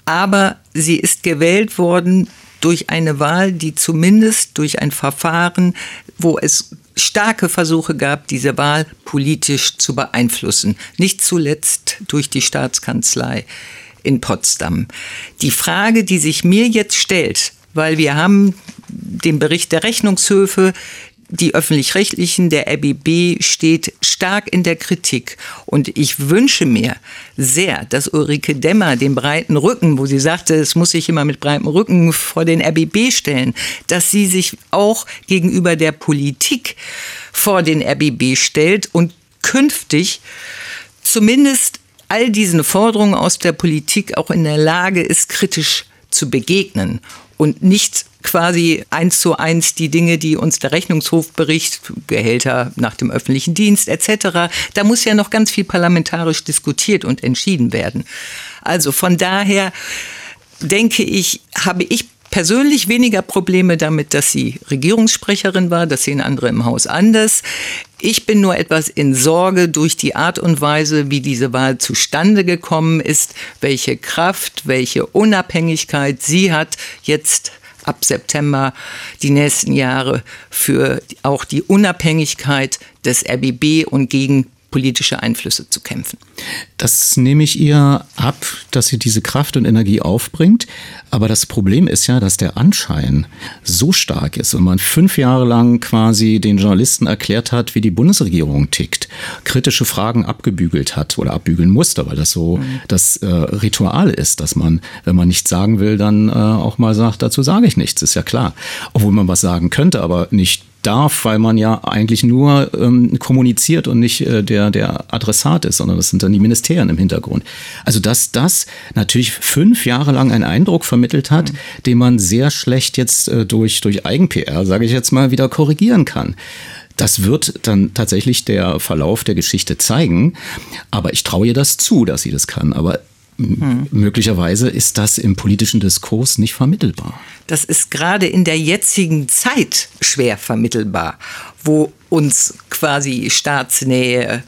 Aber sie ist gewählt worden durch eine Wahl, die zumindest durch ein Verfahren, wo es starke Versuche gab, diese Wahl politisch zu beeinflussen. Nicht zuletzt durch die Staatskanzlei in Potsdam. Die Frage, die sich mir jetzt stellt, weil wir haben den Bericht der Rechnungshöfe, die öffentlich-rechtlichen, der RBB steht stark in der Kritik. Und ich wünsche mir sehr, dass Ulrike Demmer den breiten Rücken, wo sie sagte, es muss sich immer mit breitem Rücken vor den RBB stellen, dass sie sich auch gegenüber der Politik vor den RBB stellt und künftig zumindest all diesen Forderungen aus der Politik auch in der Lage ist, kritisch zu begegnen und nicht quasi eins zu eins die Dinge, die uns der Rechnungshof berichtet, Gehälter nach dem öffentlichen Dienst etc. Da muss ja noch ganz viel parlamentarisch diskutiert und entschieden werden. Also von daher denke ich, habe ich persönlich weniger Probleme damit, dass sie Regierungssprecherin war. Das sehen andere im Haus anders. Ich bin nur etwas in Sorge durch die Art und Weise, wie diese Wahl zustande gekommen ist, welche Kraft, welche Unabhängigkeit sie hat, jetzt ab September die nächsten Jahre für auch die Unabhängigkeit des RBB und gegen politische Einflüsse zu kämpfen. Das nehme ich ihr ab, dass sie diese Kraft und Energie aufbringt. Aber das Problem ist ja, dass der Anschein so stark ist und man fünf Jahre lang quasi den Journalisten erklärt hat, wie die Bundesregierung tickt, kritische Fragen abgebügelt hat oder abbügeln musste, weil das so mhm. das äh, Ritual ist, dass man, wenn man nichts sagen will, dann äh, auch mal sagt, dazu sage ich nichts, ist ja klar. Obwohl man was sagen könnte, aber nicht darf, weil man ja eigentlich nur ähm, kommuniziert und nicht äh, der, der Adressat ist, sondern das sind dann die Ministerien im Hintergrund. Also dass das natürlich fünf Jahre lang einen Eindruck vermittelt hat, mhm. den man sehr schlecht jetzt äh, durch, durch Eigen-PR, sage ich jetzt mal, wieder korrigieren kann. Das wird dann tatsächlich der Verlauf der Geschichte zeigen. Aber ich traue ihr das zu, dass sie das kann. Aber hm. möglicherweise ist das im politischen Diskurs nicht vermittelbar. Das ist gerade in der jetzigen Zeit schwer vermittelbar, wo uns quasi Staatsnähe äh,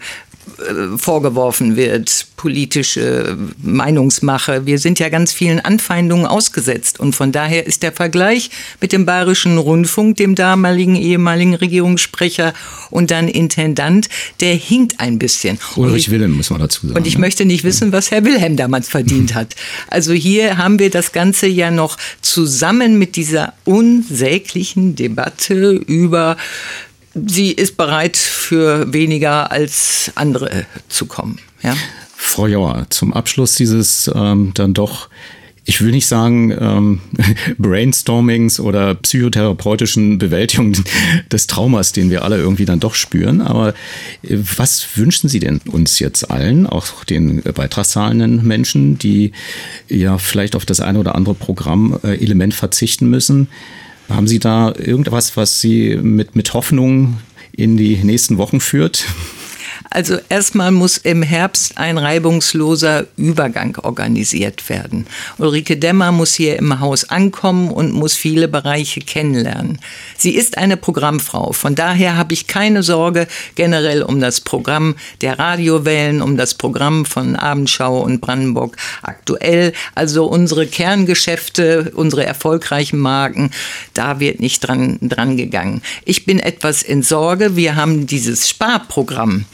vorgeworfen wird, politische Meinungsmache. Wir sind ja ganz vielen Anfeindungen ausgesetzt. Und von daher ist der Vergleich mit dem Bayerischen Rundfunk, dem damaligen ehemaligen Regierungssprecher und dann Intendant, der hinkt ein bisschen. Ulrich Wilhelm, muss man dazu sagen. Und ich ne? möchte nicht wissen, was Herr Wilhelm damals verdient hat. Also hier haben wir das Ganze ja noch zusammen mit dieser unsäglichen Debatte über sie ist bereit, für weniger als andere zu kommen. Ja? Frau Jauer, zum Abschluss dieses ähm, dann doch ich will nicht sagen ähm, [laughs] Brainstormings oder psychotherapeutischen Bewältigung des Traumas, den wir alle irgendwie dann doch spüren. Aber äh, was wünschen Sie denn uns jetzt allen, auch den beitragszahlenden Menschen, die ja vielleicht auf das eine oder andere Programmelement verzichten müssen? Haben Sie da irgendwas, was Sie mit, mit Hoffnung in die nächsten Wochen führt? Also erstmal muss im Herbst ein reibungsloser Übergang organisiert werden. Ulrike Demmer muss hier im Haus ankommen und muss viele Bereiche kennenlernen. Sie ist eine Programmfrau. Von daher habe ich keine Sorge generell um das Programm der Radiowellen, um das Programm von Abendschau und Brandenburg aktuell. Also unsere Kerngeschäfte, unsere erfolgreichen Marken, da wird nicht dran, dran gegangen. Ich bin etwas in Sorge. Wir haben dieses Sparprogramm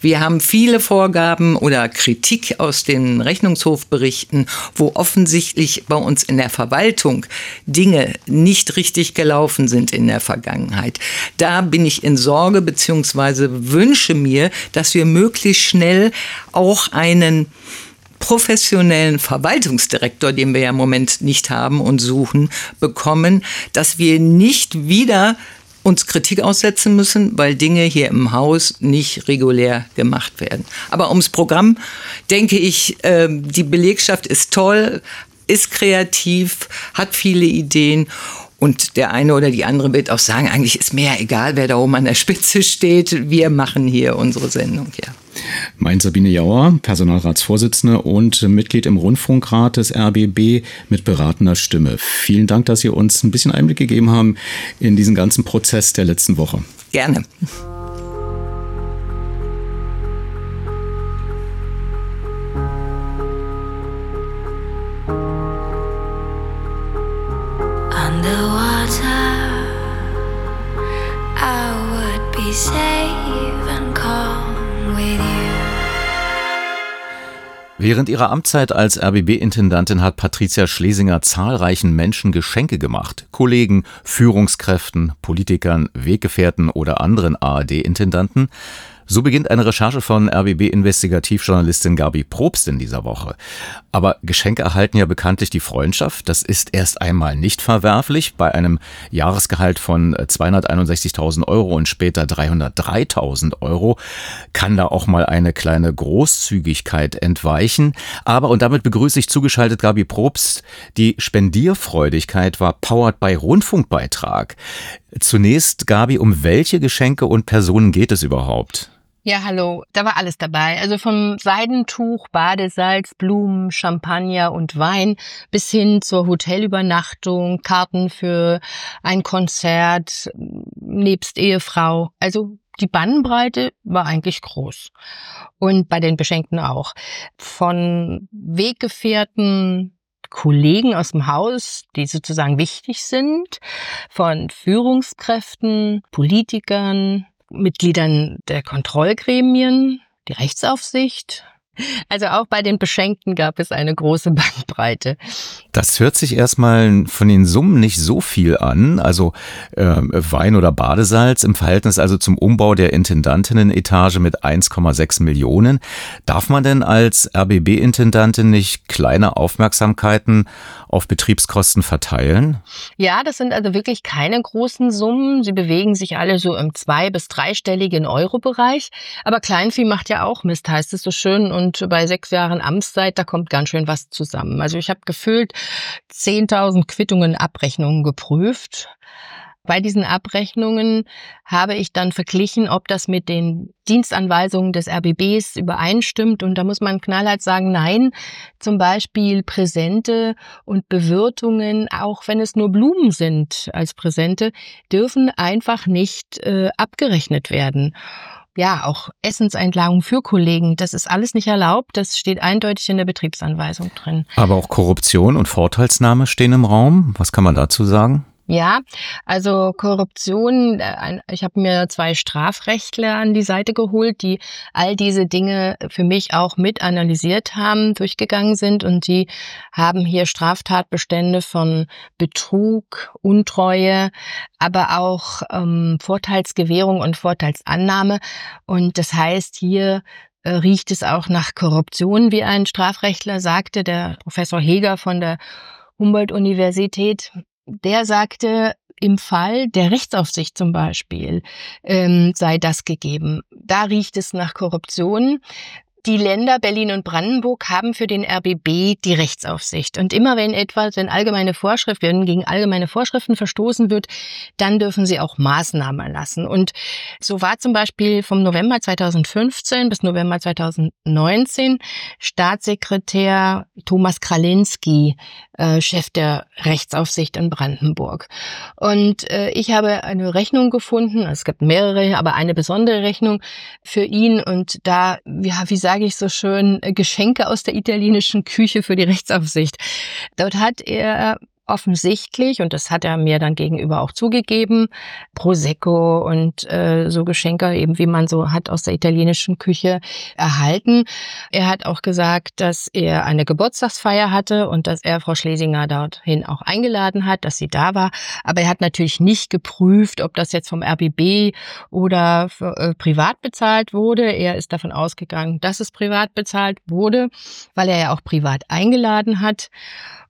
wir haben viele Vorgaben oder Kritik aus den Rechnungshofberichten, wo offensichtlich bei uns in der Verwaltung Dinge nicht richtig gelaufen sind in der Vergangenheit. Da bin ich in Sorge bzw. wünsche mir, dass wir möglichst schnell auch einen professionellen Verwaltungsdirektor, den wir ja im Moment nicht haben und suchen, bekommen, dass wir nicht wieder uns Kritik aussetzen müssen, weil Dinge hier im Haus nicht regulär gemacht werden. Aber ums Programm denke ich, äh, die Belegschaft ist toll, ist kreativ, hat viele Ideen und der eine oder die andere wird auch sagen, eigentlich ist mir ja egal, wer da oben an der Spitze steht. Wir machen hier unsere Sendung, ja. Meint Sabine Jauer, Personalratsvorsitzende und Mitglied im Rundfunkrat des RBB mit beratender Stimme. Vielen Dank, dass Sie uns ein bisschen Einblick gegeben haben in diesen ganzen Prozess der letzten Woche. Gerne. Während ihrer Amtszeit als RBB-Intendantin hat Patricia Schlesinger zahlreichen Menschen Geschenke gemacht. Kollegen, Führungskräften, Politikern, Weggefährten oder anderen ARD-Intendanten. So beginnt eine Recherche von RBB-Investigativjournalistin Gabi Probst in dieser Woche. Aber Geschenke erhalten ja bekanntlich die Freundschaft. Das ist erst einmal nicht verwerflich. Bei einem Jahresgehalt von 261.000 Euro und später 303.000 Euro kann da auch mal eine kleine Großzügigkeit entweichen. Aber, und damit begrüße ich zugeschaltet Gabi Probst, die Spendierfreudigkeit war powered by Rundfunkbeitrag. Zunächst, Gabi, um welche Geschenke und Personen geht es überhaupt? Ja, hallo. Da war alles dabei. Also vom Seidentuch, Badesalz, Blumen, Champagner und Wein bis hin zur Hotelübernachtung, Karten für ein Konzert, nebst Ehefrau. Also die Bannbreite war eigentlich groß. Und bei den Beschenkten auch. Von Weggefährten, Kollegen aus dem Haus, die sozusagen wichtig sind, von Führungskräften, Politikern, Mitgliedern der Kontrollgremien, die Rechtsaufsicht. Also auch bei den Beschenkten gab es eine große [laughs] Bandbreite. Das hört sich erstmal von den Summen nicht so viel an, also äh, Wein oder Badesalz im Verhältnis also zum Umbau der Intendantinnenetage mit 1,6 Millionen. Darf man denn als RBB-Intendantin nicht kleine Aufmerksamkeiten auf Betriebskosten verteilen? Ja, das sind also wirklich keine großen Summen. Sie bewegen sich alle so im zwei- bis dreistelligen Euro-Bereich. Aber Kleinvieh macht ja auch Mist, heißt es so schön. Und bei sechs Jahren Amtszeit, da kommt ganz schön was zusammen. Also ich habe gefühlt 10.000 Quittungen, Abrechnungen geprüft. Bei diesen Abrechnungen habe ich dann verglichen, ob das mit den Dienstanweisungen des RBBs übereinstimmt. Und da muss man knallhart sagen, nein, zum Beispiel Präsente und Bewirtungen, auch wenn es nur Blumen sind als Präsente, dürfen einfach nicht äh, abgerechnet werden ja, auch Essenseinlagen für Kollegen, das ist alles nicht erlaubt. Das steht eindeutig in der Betriebsanweisung drin. Aber auch Korruption und Vorteilsnahme stehen im Raum. Was kann man dazu sagen? Ja, also Korruption, äh, ich habe mir zwei Strafrechtler an die Seite geholt, die all diese Dinge für mich auch mit analysiert haben, durchgegangen sind und die haben hier Straftatbestände von Betrug, Untreue, aber auch ähm, Vorteilsgewährung und Vorteilsannahme. Und das heißt, hier äh, riecht es auch nach Korruption, wie ein Strafrechtler sagte, der Professor Heger von der Humboldt-Universität der sagte, im Fall der Rechtsaufsicht zum Beispiel ähm, sei das gegeben. Da riecht es nach Korruption. Die Länder Berlin und Brandenburg haben für den RBB die Rechtsaufsicht. Und immer wenn etwas, wenn allgemeine Vorschriften, wenn gegen allgemeine Vorschriften verstoßen wird, dann dürfen sie auch Maßnahmen erlassen. Und so war zum Beispiel vom November 2015 bis November 2019 Staatssekretär Thomas Kralinski äh, Chef der Rechtsaufsicht in Brandenburg. Und äh, ich habe eine Rechnung gefunden, es gibt mehrere, aber eine besondere Rechnung für ihn. Und da, ja, wie sage ich so schön, Geschenke aus der italienischen Küche für die Rechtsaufsicht. Dort hat er offensichtlich, und das hat er mir dann gegenüber auch zugegeben, Prosecco und äh, so Geschenke, eben wie man so hat aus der italienischen Küche erhalten. Er hat auch gesagt, dass er eine Geburtstagsfeier hatte und dass er Frau Schlesinger dorthin auch eingeladen hat, dass sie da war. Aber er hat natürlich nicht geprüft, ob das jetzt vom RBB oder äh, privat bezahlt wurde. Er ist davon ausgegangen, dass es privat bezahlt wurde, weil er ja auch privat eingeladen hat.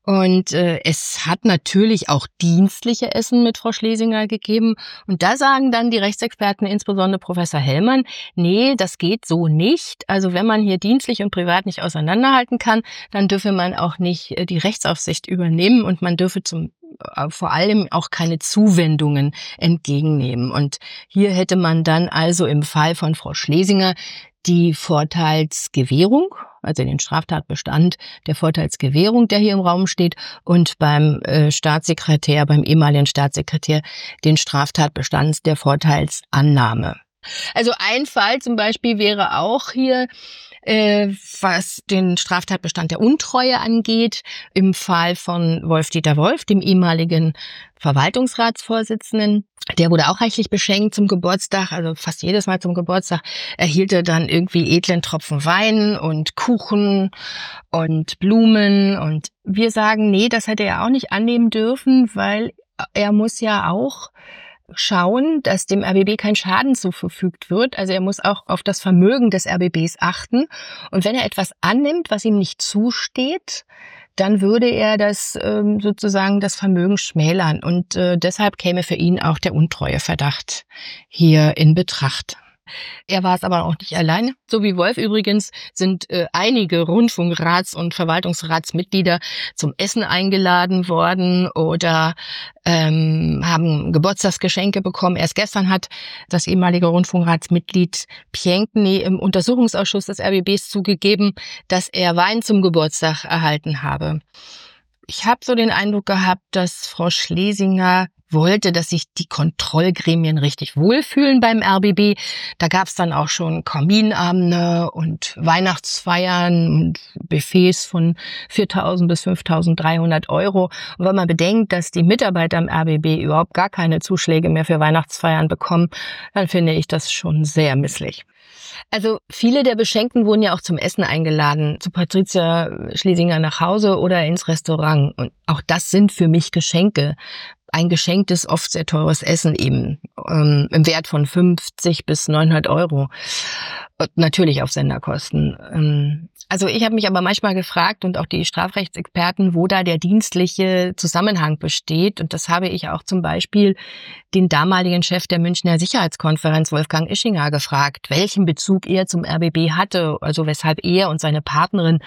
Und äh, es hat natürlich auch dienstliche Essen mit Frau Schlesinger gegeben. Und da sagen dann die Rechtsexperten, insbesondere Professor Hellmann, nee, das geht so nicht. Also wenn man hier dienstlich und privat nicht auseinanderhalten kann, dann dürfe man auch nicht äh, die Rechtsaufsicht übernehmen und man dürfe zum äh, vor allem auch keine Zuwendungen entgegennehmen. Und hier hätte man dann also im Fall von Frau Schlesinger die Vorteilsgewährung also den Straftatbestand der Vorteilsgewährung, der hier im Raum steht, und beim äh, Staatssekretär, beim ehemaligen Staatssekretär, den Straftatbestand der Vorteilsannahme. Also ein Fall zum Beispiel wäre auch hier äh, was den Straftatbestand der Untreue angeht, im Fall von Wolf-Dieter Wolf, dem ehemaligen Verwaltungsratsvorsitzenden. Der wurde auch reichlich beschenkt zum Geburtstag, also fast jedes Mal zum Geburtstag erhielt er dann irgendwie edlen Tropfen Wein und Kuchen und Blumen. Und wir sagen, nee, das hätte er auch nicht annehmen dürfen, weil er muss ja auch schauen, dass dem RBB kein Schaden zugefügt wird. Also er muss auch auf das Vermögen des RBBs achten. Und wenn er etwas annimmt, was ihm nicht zusteht, dann würde er das ähm, sozusagen das Vermögen schmälern. Und äh, deshalb käme für ihn auch der Untreueverdacht hier in Betracht. Er war es aber auch nicht alleine. So wie Wolf übrigens sind äh, einige Rundfunkrats- und Verwaltungsratsmitglieder zum Essen eingeladen worden oder ähm, haben Geburtstagsgeschenke bekommen. Erst gestern hat das ehemalige Rundfunkratsmitglied Pienkny im Untersuchungsausschuss des RBBs zugegeben, dass er Wein zum Geburtstag erhalten habe. Ich habe so den Eindruck gehabt, dass Frau Schlesinger wollte, dass sich die Kontrollgremien richtig wohlfühlen beim RBB. Da gab es dann auch schon Kaminabende und Weihnachtsfeiern und Buffets von 4.000 bis 5.300 Euro. Und wenn man bedenkt, dass die Mitarbeiter am RBB überhaupt gar keine Zuschläge mehr für Weihnachtsfeiern bekommen, dann finde ich das schon sehr misslich. Also viele der Beschenkten wurden ja auch zum Essen eingeladen, zu Patricia Schlesinger nach Hause oder ins Restaurant. Und auch das sind für mich Geschenke, ein geschenktes, oft sehr teures Essen eben ähm, im Wert von 50 bis 900 Euro. Und natürlich auf Senderkosten. Ähm, also ich habe mich aber manchmal gefragt und auch die Strafrechtsexperten, wo da der dienstliche Zusammenhang besteht. Und das habe ich auch zum Beispiel den damaligen Chef der Münchner Sicherheitskonferenz, Wolfgang Ischinger, gefragt, welchen Bezug er zum RBB hatte, also weshalb er und seine Partnerin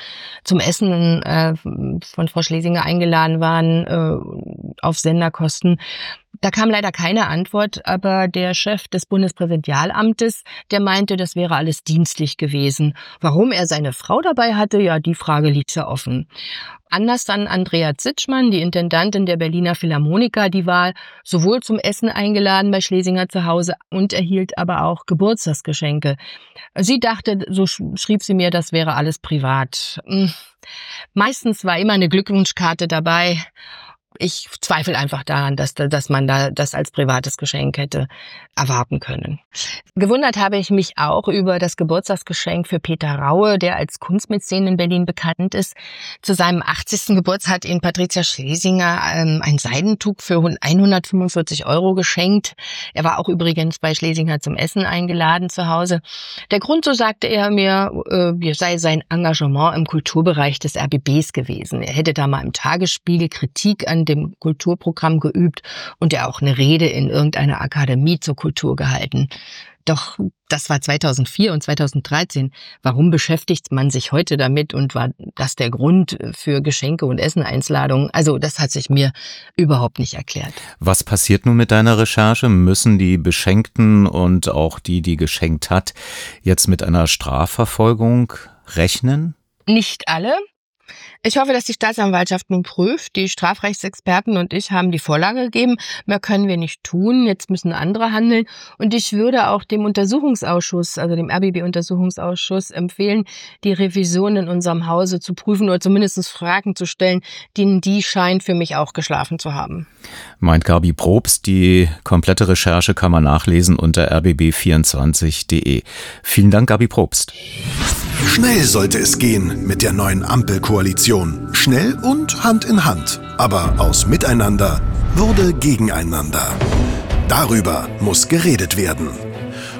zum Essen äh, von Frau Schlesinger eingeladen waren äh, auf Senderkosten. Da kam leider keine Antwort, aber der Chef des Bundespräsidialamtes, der meinte, das wäre alles dienstlich gewesen. Warum er seine Frau dabei hatte, ja, die Frage liegt ja offen. Anders dann Andrea Zitschmann, die Intendantin der Berliner Philharmoniker, die war sowohl zum Essen eingeladen bei Schlesinger zu Hause und erhielt aber auch Geburtstagsgeschenke. Sie dachte, so schrieb sie mir, das wäre alles privat. Hm. Meistens war immer eine Glückwunschkarte dabei ich zweifle einfach daran, dass, dass man da das als privates Geschenk hätte erwarten können. Gewundert habe ich mich auch über das Geburtstagsgeschenk für Peter Raue, der als Kunstmäzen in Berlin bekannt ist. Zu seinem 80. Geburtstag hat ihn Patricia Schlesinger ähm, ein Seidentuch für 145 Euro geschenkt. Er war auch übrigens bei Schlesinger zum Essen eingeladen zu Hause. Der Grund, so sagte er mir, äh, sei sein Engagement im Kulturbereich des RBBs gewesen. Er hätte da mal im Tagesspiegel Kritik an dem Kulturprogramm geübt und er auch eine Rede in irgendeiner Akademie zur Kultur gehalten. Doch das war 2004 und 2013. Warum beschäftigt man sich heute damit und war das der Grund für Geschenke und Esseneinladungen? Also das hat sich mir überhaupt nicht erklärt. Was passiert nun mit deiner Recherche? Müssen die Beschenkten und auch die, die geschenkt hat, jetzt mit einer Strafverfolgung rechnen? Nicht alle. Ich hoffe, dass die Staatsanwaltschaft nun prüft. Die Strafrechtsexperten und ich haben die Vorlage gegeben. Mehr können wir nicht tun. Jetzt müssen andere handeln. Und ich würde auch dem Untersuchungsausschuss, also dem RBB-Untersuchungsausschuss empfehlen, die Revision in unserem Hause zu prüfen oder zumindest Fragen zu stellen, denen die scheint für mich auch geschlafen zu haben. Meint Gabi Probst. Die komplette Recherche kann man nachlesen unter rbb24.de. Vielen Dank, Gabi Probst. Schnell sollte es gehen mit der neuen Ampelkoalition. Schnell und Hand in Hand. Aber aus Miteinander wurde Gegeneinander. Darüber muss geredet werden.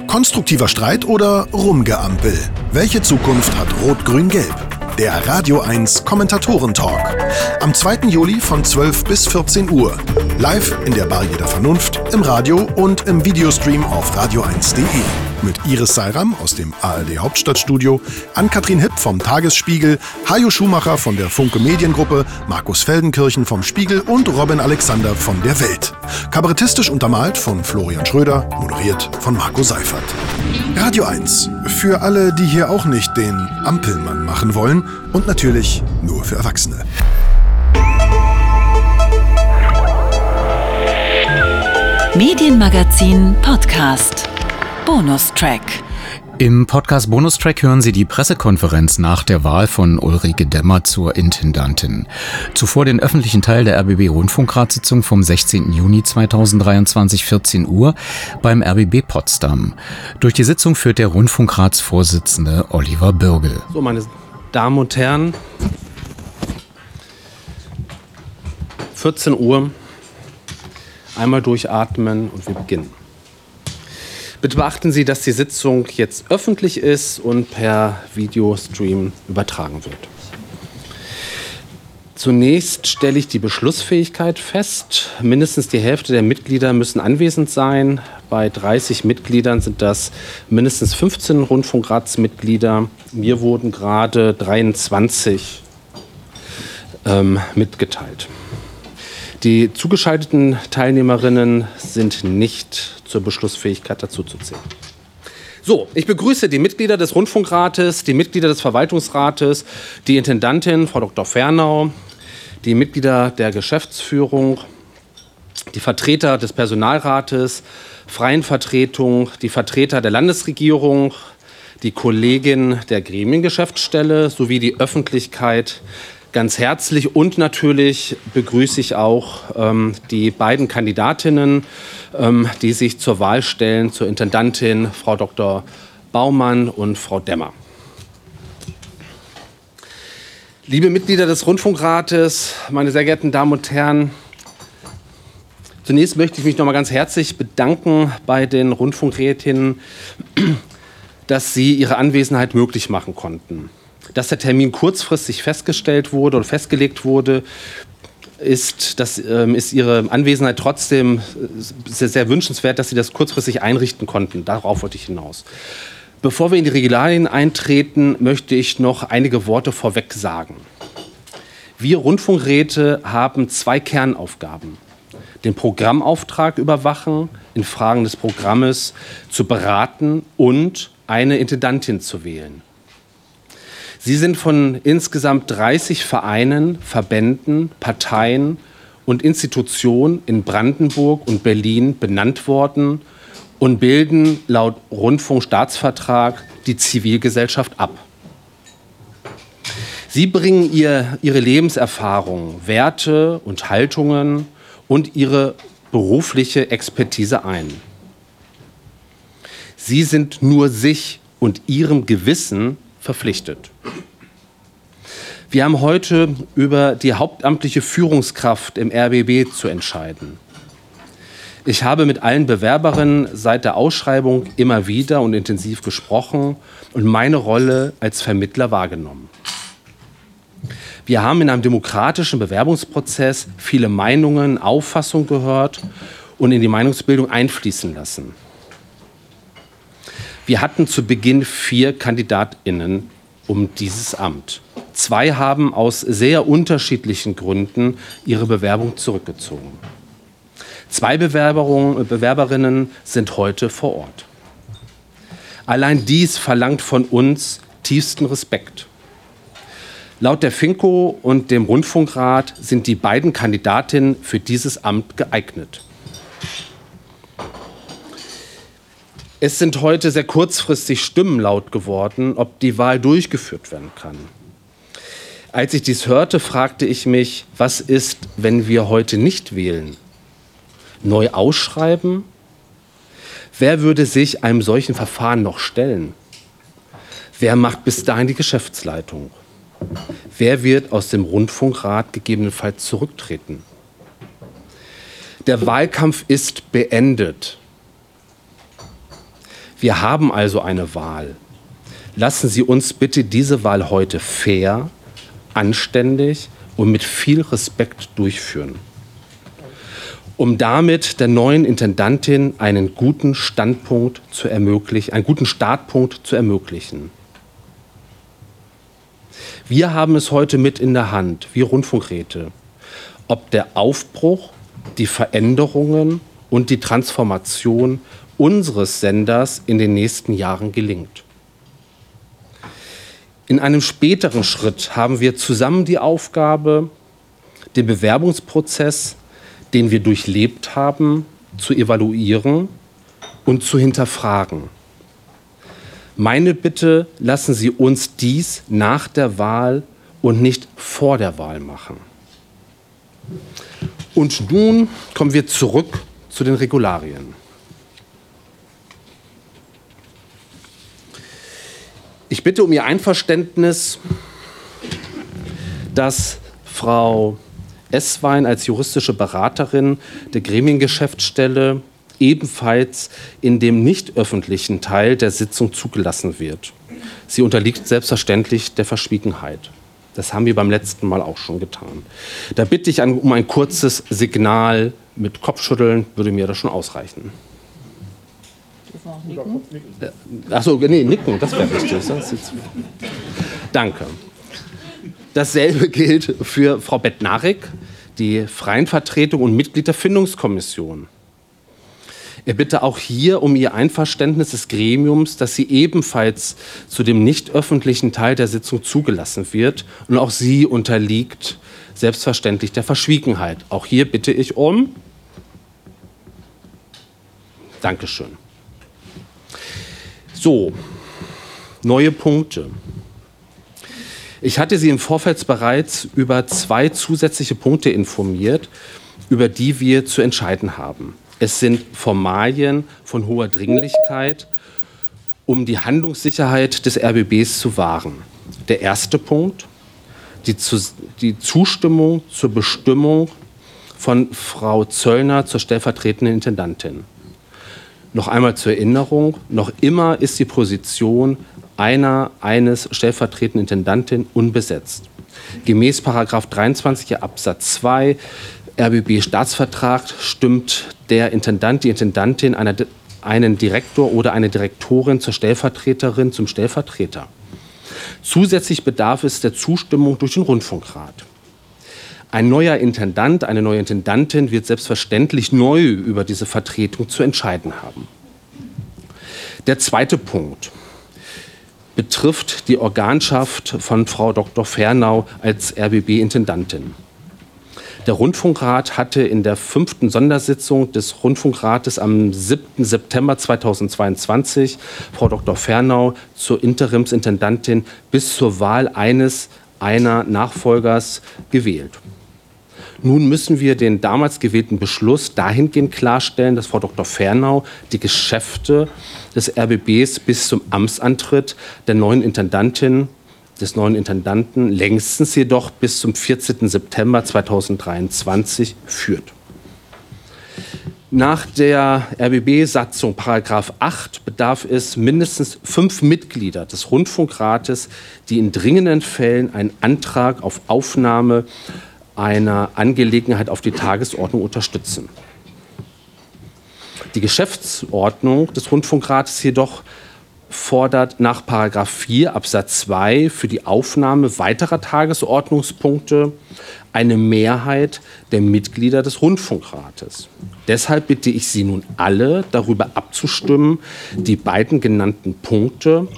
Konstruktiver Streit oder Rumgeampel? Welche Zukunft hat Rot-Grün-Gelb? Der Radio 1 Kommentatoren-Talk. Am 2. Juli von 12 bis 14 Uhr. Live in der Bar jeder Vernunft, im Radio und im Videostream auf radio1.de mit Iris Seiram aus dem ARD Hauptstadtstudio, Ann-Kathrin Hipp vom Tagesspiegel, Hajo Schumacher von der Funke Mediengruppe, Markus Feldenkirchen vom Spiegel und Robin Alexander von der Welt. Kabarettistisch untermalt von Florian Schröder, moderiert von Marco Seifert. Radio 1. Für alle, die hier auch nicht den Ampelmann machen wollen und natürlich nur für Erwachsene. Medienmagazin Podcast. Bonustrack. Im Podcast Bonustrack hören Sie die Pressekonferenz nach der Wahl von Ulrike Demmer zur Intendantin. Zuvor den öffentlichen Teil der RBB Rundfunkratssitzung vom 16. Juni 2023 14 Uhr beim RBB Potsdam. Durch die Sitzung führt der Rundfunkratsvorsitzende Oliver Bürgel. So, meine Damen und Herren, 14 Uhr Einmal durchatmen und wir beginnen. Bitte beachten Sie, dass die Sitzung jetzt öffentlich ist und per Videostream übertragen wird. Zunächst stelle ich die Beschlussfähigkeit fest. Mindestens die Hälfte der Mitglieder müssen anwesend sein. Bei 30 Mitgliedern sind das mindestens 15 Rundfunkratsmitglieder. Mir wurden gerade 23 ähm, mitgeteilt. Die zugeschalteten Teilnehmerinnen sind nicht zur Beschlussfähigkeit dazuzuzählen. So, ich begrüße die Mitglieder des Rundfunkrates, die Mitglieder des Verwaltungsrates, die Intendantin, Frau Dr. Fernau, die Mitglieder der Geschäftsführung, die Vertreter des Personalrates, freien Vertretung, die Vertreter der Landesregierung, die Kollegin der Gremiengeschäftsstelle sowie die Öffentlichkeit ganz herzlich und natürlich begrüße ich auch ähm, die beiden Kandidatinnen, ähm, die sich zur Wahl stellen, zur Intendantin Frau Dr. Baumann und Frau Demmer. Liebe Mitglieder des Rundfunkrates, meine sehr geehrten Damen und Herren, zunächst möchte ich mich noch mal ganz herzlich bedanken bei den Rundfunkrätinnen, dass sie ihre Anwesenheit möglich machen konnten. Dass der Termin kurzfristig festgestellt wurde oder festgelegt wurde, ist, das, ähm, ist Ihre Anwesenheit trotzdem äh, sehr, sehr wünschenswert, dass Sie das kurzfristig einrichten konnten. Darauf wollte ich hinaus. Bevor wir in die Regularien eintreten, möchte ich noch einige Worte vorweg sagen. Wir Rundfunkräte haben zwei Kernaufgaben. Den Programmauftrag überwachen, in Fragen des Programmes zu beraten und eine Intendantin zu wählen. Sie sind von insgesamt 30 Vereinen, Verbänden, Parteien und Institutionen in Brandenburg und Berlin benannt worden und bilden laut Rundfunkstaatsvertrag die Zivilgesellschaft ab. Sie bringen ihr, ihre Lebenserfahrung, Werte und Haltungen und ihre berufliche Expertise ein. Sie sind nur sich und ihrem Gewissen verpflichtet. Wir haben heute über die hauptamtliche Führungskraft im RBB zu entscheiden. Ich habe mit allen Bewerberinnen seit der Ausschreibung immer wieder und intensiv gesprochen und meine Rolle als Vermittler wahrgenommen. Wir haben in einem demokratischen Bewerbungsprozess viele Meinungen, Auffassungen gehört und in die Meinungsbildung einfließen lassen. Wir hatten zu Beginn vier Kandidatinnen um dieses Amt. Zwei haben aus sehr unterschiedlichen Gründen ihre Bewerbung zurückgezogen. Zwei Bewerberinnen sind heute vor Ort. Allein dies verlangt von uns tiefsten Respekt. Laut der FINCO und dem Rundfunkrat sind die beiden Kandidatinnen für dieses Amt geeignet. Es sind heute sehr kurzfristig Stimmen laut geworden, ob die Wahl durchgeführt werden kann. Als ich dies hörte, fragte ich mich, was ist, wenn wir heute nicht wählen? neu ausschreiben? Wer würde sich einem solchen Verfahren noch stellen? Wer macht bis dahin die Geschäftsleitung? Wer wird aus dem Rundfunkrat gegebenenfalls zurücktreten? Der Wahlkampf ist beendet. Wir haben also eine Wahl. Lassen Sie uns bitte diese Wahl heute fair, anständig und mit viel Respekt durchführen um damit der neuen Intendantin einen guten Standpunkt zu ermöglichen, einen guten Startpunkt zu ermöglichen. Wir haben es heute mit in der Hand, wie Rundfunkräte, ob der Aufbruch, die Veränderungen und die Transformation unseres Senders in den nächsten Jahren gelingt. In einem späteren Schritt haben wir zusammen die Aufgabe, den Bewerbungsprozess den wir durchlebt haben, zu evaluieren und zu hinterfragen. Meine Bitte, lassen Sie uns dies nach der Wahl und nicht vor der Wahl machen. Und nun kommen wir zurück zu den Regularien. Ich bitte um Ihr Einverständnis, dass Frau Esswein als juristische Beraterin der Gremiengeschäftsstelle ebenfalls in dem nicht öffentlichen Teil der Sitzung zugelassen wird. Sie unterliegt selbstverständlich der Verschwiegenheit. Das haben wir beim letzten Mal auch schon getan. Da bitte ich um ein kurzes Signal mit Kopfschütteln, würde mir das schon ausreichen. Achso, nee, nicken, das wäre richtig. Danke. Dasselbe gilt für Frau Bettnarek, die freien Vertretung und Mitglied der Findungskommission. Er bitte auch hier um Ihr Einverständnis des Gremiums, dass sie ebenfalls zu dem nicht öffentlichen Teil der Sitzung zugelassen wird. Und auch sie unterliegt selbstverständlich der Verschwiegenheit. Auch hier bitte ich um. Dankeschön. So, neue Punkte. Ich hatte Sie im Vorfeld bereits über zwei zusätzliche Punkte informiert, über die wir zu entscheiden haben. Es sind Formalien von hoher Dringlichkeit, um die Handlungssicherheit des RBBs zu wahren. Der erste Punkt, die, die Zustimmung zur Bestimmung von Frau Zöllner zur stellvertretenden Intendantin. Noch einmal zur Erinnerung, noch immer ist die Position einer eines stellvertretenden Intendantin unbesetzt. Gemäß 23 Absatz 2 RBB Staatsvertrag stimmt der Intendant, die Intendantin einer, einen Direktor oder eine Direktorin zur Stellvertreterin zum Stellvertreter. Zusätzlich bedarf es der Zustimmung durch den Rundfunkrat. Ein neuer Intendant, eine neue Intendantin wird selbstverständlich neu über diese Vertretung zu entscheiden haben. Der zweite Punkt betrifft die Organschaft von Frau Dr. Fernau als RBB-Intendantin. Der Rundfunkrat hatte in der fünften Sondersitzung des Rundfunkrates am 7. September 2022 Frau Dr. Fernau zur Interimsintendantin bis zur Wahl eines einer Nachfolgers gewählt. Nun müssen wir den damals gewählten Beschluss dahingehend klarstellen, dass Frau Dr. Fernau die Geschäfte des RBBs bis zum Amtsantritt der neuen Intendantin des neuen Intendanten längstens jedoch bis zum 14. September 2023 führt. Nach der RBB-Satzung Paragraph 8 bedarf es mindestens fünf Mitglieder des Rundfunkrates, die in dringenden Fällen einen Antrag auf Aufnahme einer Angelegenheit auf die Tagesordnung unterstützen. Die Geschäftsordnung des Rundfunkrates jedoch fordert nach 4 Absatz 2 für die Aufnahme weiterer Tagesordnungspunkte eine Mehrheit der Mitglieder des Rundfunkrates. Deshalb bitte ich Sie nun alle darüber abzustimmen, die beiden genannten Punkte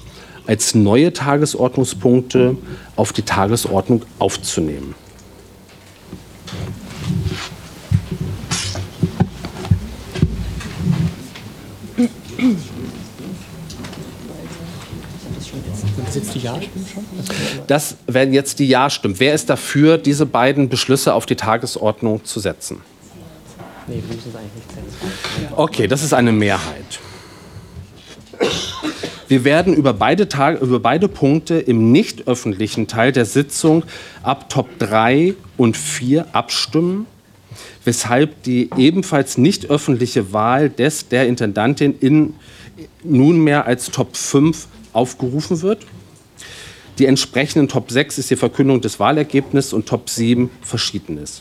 als neue Tagesordnungspunkte auf die Tagesordnung aufzunehmen. Das werden jetzt die Ja-Stimmen. Wer ist dafür, diese beiden Beschlüsse auf die Tagesordnung zu setzen? Nee, wir müssen es eigentlich nicht setzen. Okay, das ist eine Mehrheit. Wir werden über beide, Tage, über beide Punkte im nicht öffentlichen Teil der Sitzung ab Top 3 und 4 abstimmen, weshalb die ebenfalls nicht öffentliche Wahl des der Intendantin in nunmehr als Top 5 aufgerufen wird. Die entsprechenden Top 6 ist die Verkündung des Wahlergebnisses und Top 7 Verschiedenes.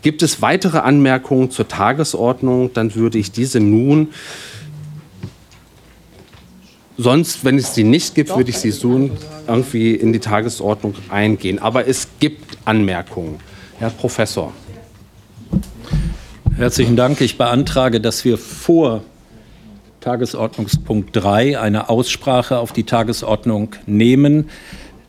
Gibt es weitere Anmerkungen zur Tagesordnung, dann würde ich diese nun, sonst, wenn es sie nicht gibt, würde ich sie so irgendwie in die Tagesordnung eingehen. Aber es gibt Anmerkungen. Herr Professor. Herzlichen Dank. Ich beantrage, dass wir vor Tagesordnungspunkt 3 eine Aussprache auf die Tagesordnung nehmen.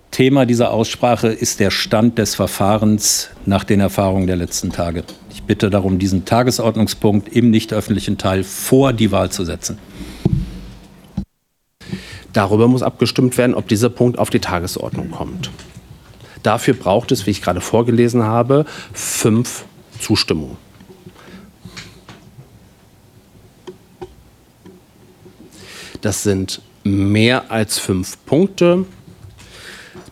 Thema dieser Aussprache ist der Stand des Verfahrens nach den Erfahrungen der letzten Tage. Ich bitte darum, diesen Tagesordnungspunkt im nicht öffentlichen Teil vor die Wahl zu setzen. Darüber muss abgestimmt werden, ob dieser Punkt auf die Tagesordnung kommt. Dafür braucht es, wie ich gerade vorgelesen habe, fünf Zustimmungen. Das sind mehr als fünf Punkte.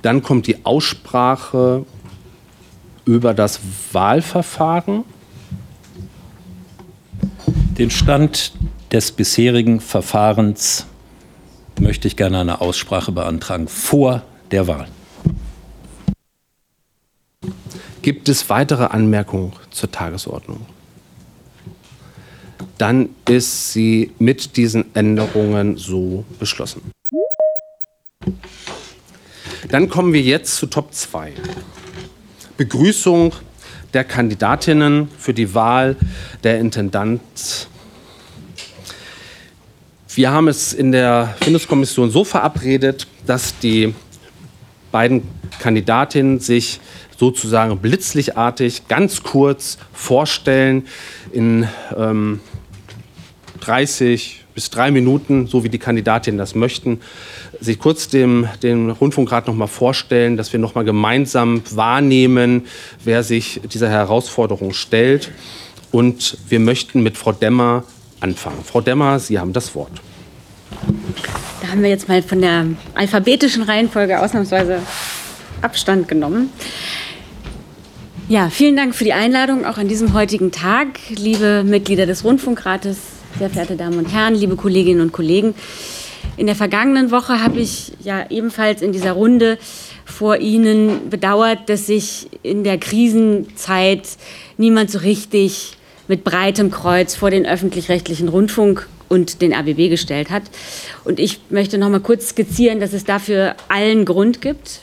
Dann kommt die Aussprache über das Wahlverfahren. Den Stand des bisherigen Verfahrens möchte ich gerne eine Aussprache beantragen vor der Wahl. Gibt es weitere Anmerkungen zur Tagesordnung? Dann ist sie mit diesen Änderungen so beschlossen. Dann kommen wir jetzt zu Top 2. Begrüßung der Kandidatinnen für die Wahl der Intendanz. Wir haben es in der Findungskommission so verabredet, dass die beiden Kandidatinnen sich sozusagen blitzlichtartig ganz kurz vorstellen in ähm, 30 bis drei Minuten, so wie die Kandidatinnen das möchten, sich kurz dem, dem Rundfunkrat noch mal vorstellen, dass wir noch mal gemeinsam wahrnehmen, wer sich dieser Herausforderung stellt. Und wir möchten mit Frau Demmer anfangen. Frau Demmer, Sie haben das Wort. Da haben wir jetzt mal von der alphabetischen Reihenfolge ausnahmsweise Abstand genommen. Ja, vielen Dank für die Einladung auch an diesem heutigen Tag, liebe Mitglieder des Rundfunkrates, sehr verehrte Damen und Herren, liebe Kolleginnen und Kollegen. In der vergangenen Woche habe ich ja ebenfalls in dieser Runde vor Ihnen bedauert, dass sich in der Krisenzeit niemand so richtig mit breitem Kreuz vor den öffentlich-rechtlichen Rundfunk und den RBB gestellt hat. Und ich möchte noch mal kurz skizzieren, dass es dafür allen Grund gibt.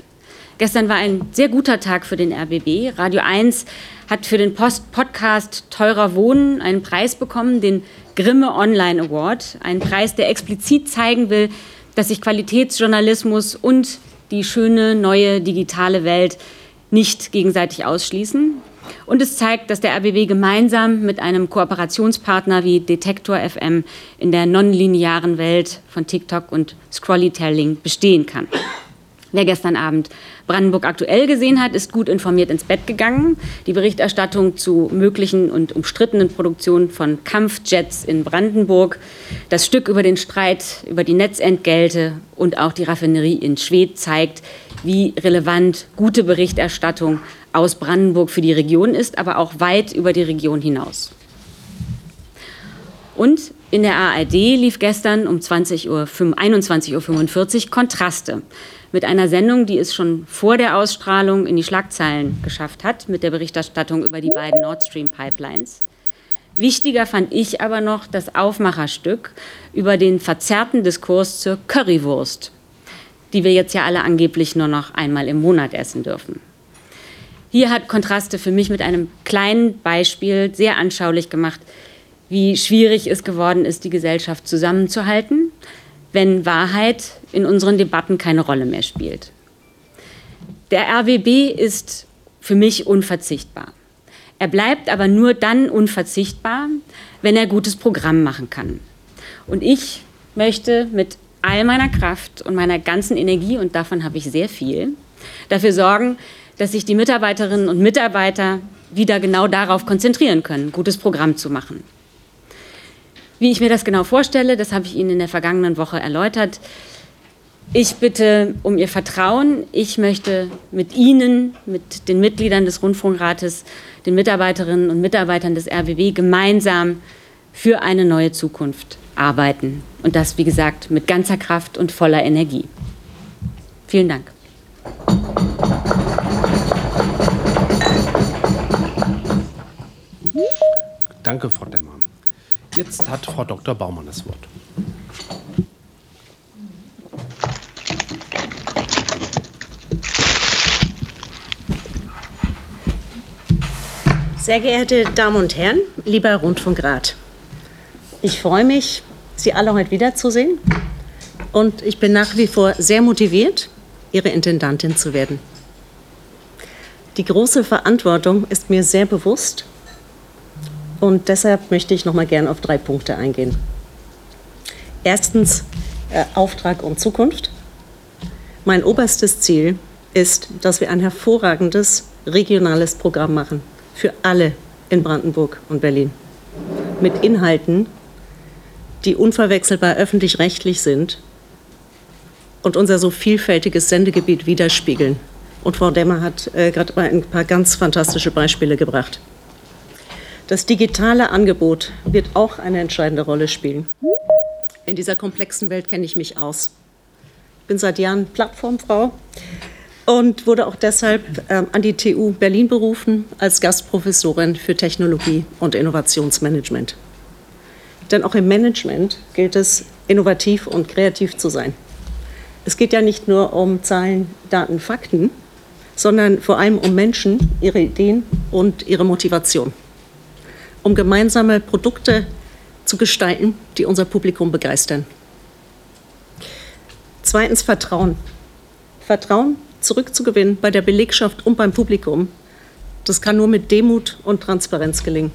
Gestern war ein sehr guter Tag für den RBB. Radio 1 hat für den Post Podcast Teurer Wohnen einen Preis bekommen, den Grimme Online Award. Ein Preis, der explizit zeigen will, dass sich Qualitätsjournalismus und die schöne neue digitale Welt nicht gegenseitig ausschließen. Und es zeigt, dass der RBB gemeinsam mit einem Kooperationspartner wie Detektor FM in der nonlinearen Welt von TikTok und Scrollytelling bestehen kann. Wer gestern Abend Brandenburg aktuell gesehen hat, ist gut informiert ins Bett gegangen. Die Berichterstattung zu möglichen und umstrittenen Produktionen von Kampfjets in Brandenburg, das Stück über den Streit über die Netzentgelte und auch die Raffinerie in Schwedt zeigt, wie relevant gute Berichterstattung aus Brandenburg für die Region ist, aber auch weit über die Region hinaus. Und in der ARD lief gestern um 20 Uhr, 21.45 Uhr Kontraste mit einer Sendung, die es schon vor der Ausstrahlung in die Schlagzeilen geschafft hat, mit der Berichterstattung über die beiden Nord Stream Pipelines. Wichtiger fand ich aber noch das Aufmacherstück über den verzerrten Diskurs zur Currywurst, die wir jetzt ja alle angeblich nur noch einmal im Monat essen dürfen. Hier hat Kontraste für mich mit einem kleinen Beispiel sehr anschaulich gemacht, wie schwierig es geworden ist, die Gesellschaft zusammenzuhalten, wenn Wahrheit in unseren Debatten keine Rolle mehr spielt. Der RWB ist für mich unverzichtbar. Er bleibt aber nur dann unverzichtbar, wenn er gutes Programm machen kann. Und ich möchte mit all meiner Kraft und meiner ganzen Energie, und davon habe ich sehr viel, dafür sorgen, dass sich die Mitarbeiterinnen und Mitarbeiter wieder genau darauf konzentrieren können, gutes Programm zu machen. Wie ich mir das genau vorstelle, das habe ich Ihnen in der vergangenen Woche erläutert. Ich bitte um Ihr Vertrauen. Ich möchte mit Ihnen, mit den Mitgliedern des Rundfunkrates, den Mitarbeiterinnen und Mitarbeitern des RWW gemeinsam für eine neue Zukunft arbeiten. Und das, wie gesagt, mit ganzer Kraft und voller Energie. Vielen Dank. Danke, Frau Demmer. Jetzt hat Frau Dr. Baumann das Wort. Sehr geehrte Damen und Herren, lieber Rundfunkrat, ich freue mich, Sie alle heute wiederzusehen und ich bin nach wie vor sehr motiviert, Ihre Intendantin zu werden. Die große Verantwortung ist mir sehr bewusst und deshalb möchte ich noch mal gern auf drei Punkte eingehen. Erstens äh, Auftrag und Zukunft. Mein oberstes Ziel ist, dass wir ein hervorragendes regionales Programm machen für alle in Brandenburg und Berlin. Mit Inhalten, die unverwechselbar öffentlich-rechtlich sind und unser so vielfältiges Sendegebiet widerspiegeln, Und Frau Demmer hat äh, gerade ein paar ganz fantastische Beispiele gebracht. Das digitale Angebot wird auch eine entscheidende Rolle spielen. In dieser komplexen Welt kenne ich mich aus. Ich bin seit Jahren Plattformfrau und wurde auch deshalb ähm, an die TU Berlin berufen als Gastprofessorin für Technologie und Innovationsmanagement. Denn auch im Management gilt es, innovativ und kreativ zu sein. Es geht ja nicht nur um Zahlen, Daten, Fakten, sondern vor allem um Menschen, ihre Ideen und ihre Motivation. Um gemeinsame Produkte zu gestalten, die unser Publikum begeistern. Zweitens Vertrauen. Vertrauen zurückzugewinnen bei der Belegschaft und beim Publikum. Das kann nur mit Demut und Transparenz gelingen.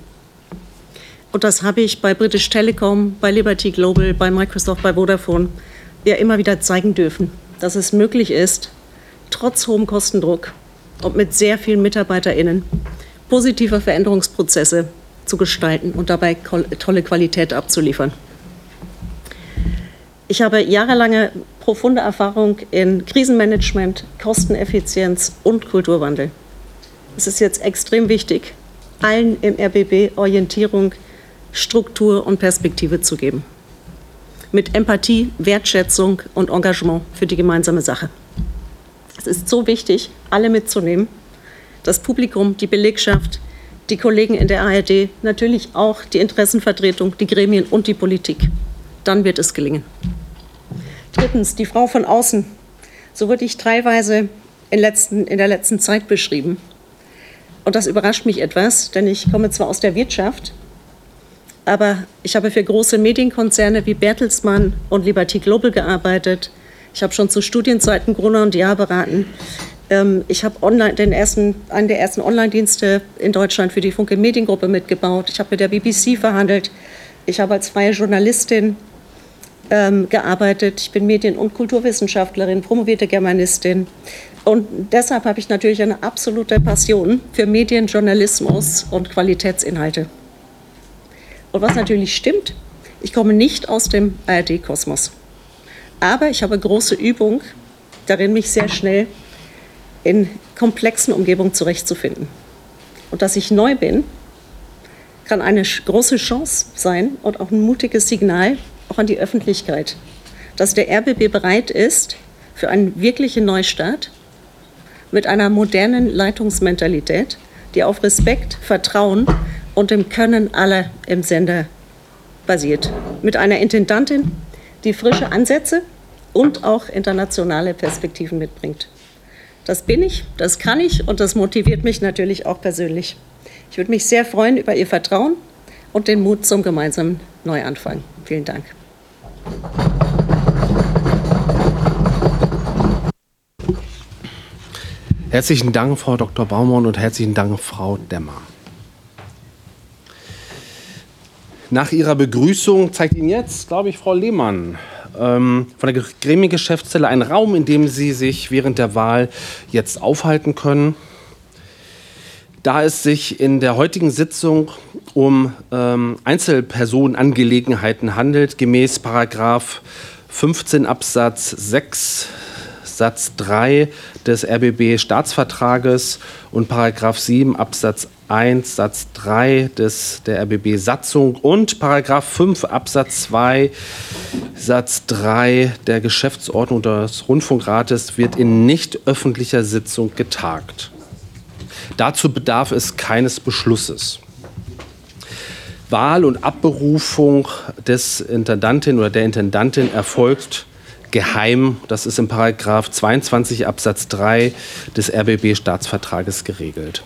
Und das habe ich bei British Telecom, bei Liberty Global, bei Microsoft, bei Vodafone ja immer wieder zeigen dürfen, dass es möglich ist, trotz hohem Kostendruck und mit sehr vielen MitarbeiterInnen positive Veränderungsprozesse zu gestalten und dabei tolle Qualität abzuliefern. Ich habe jahrelange profunde Erfahrung in Krisenmanagement, Kosteneffizienz und Kulturwandel. Es ist jetzt extrem wichtig, allen im RBB Orientierung, Struktur und Perspektive zu geben. Mit Empathie, Wertschätzung und Engagement für die gemeinsame Sache. Es ist so wichtig, alle mitzunehmen, das Publikum, die Belegschaft, die Kollegen in der ARD, natürlich auch die Interessenvertretung, die Gremien und die Politik. Dann wird es gelingen. Drittens, die Frau von außen. So wurde ich teilweise in, letzten, in der letzten Zeit beschrieben. Und das überrascht mich etwas, denn ich komme zwar aus der Wirtschaft, aber ich habe für große Medienkonzerne wie Bertelsmann und Liberty Global gearbeitet. Ich habe schon zu Studienzeiten Gruner und Jahr beraten. Ähm, ich habe online den ersten, einen der ersten Online-Dienste in Deutschland für die Funke Mediengruppe mitgebaut. Ich habe mit der BBC verhandelt. Ich habe als freie Journalistin ähm, gearbeitet. Ich bin Medien- und Kulturwissenschaftlerin, promovierte Germanistin. Und deshalb habe ich natürlich eine absolute Passion für Medienjournalismus und Qualitätsinhalte. Und was natürlich stimmt, ich komme nicht aus dem ARD-Kosmos. Aber ich habe große Übung darin, mich sehr schnell in komplexen Umgebungen zurechtzufinden. Und dass ich neu bin, kann eine große Chance sein und auch ein mutiges Signal auch an die Öffentlichkeit, dass der RBB bereit ist für einen wirklichen Neustart mit einer modernen Leitungsmentalität, die auf Respekt, Vertrauen und dem Können aller im Sender basiert. Mit einer Intendantin, die frische Ansätze und auch internationale Perspektiven mitbringt. Das bin ich, das kann ich und das motiviert mich natürlich auch persönlich. Ich würde mich sehr freuen über Ihr Vertrauen und den Mut zum gemeinsamen Neuanfang. Vielen Dank. Herzlichen Dank, Frau Dr. Baumann und herzlichen Dank, Frau Demmer. Nach Ihrer Begrüßung zeigt Ihnen jetzt, glaube ich, Frau Lehmann ähm, von der Gremiengeschäftsstelle einen Raum, in dem Sie sich während der Wahl jetzt aufhalten können. Da es sich in der heutigen Sitzung um ähm, Einzelpersonenangelegenheiten handelt, gemäß Paragraph 15 Absatz 6 Satz 3 des RBB Staatsvertrages und Paragraph 7 Absatz 1 Satz 3 des, der RBB Satzung und Paragraph 5 Absatz 2 Satz 3 der Geschäftsordnung des Rundfunkrates wird in nicht öffentlicher Sitzung getagt. Dazu bedarf es keines Beschlusses. Wahl und Abberufung des Intendantin oder der Intendantin erfolgt geheim. Das ist im Paragraph 22 Absatz 3 des RBB Staatsvertrages geregelt.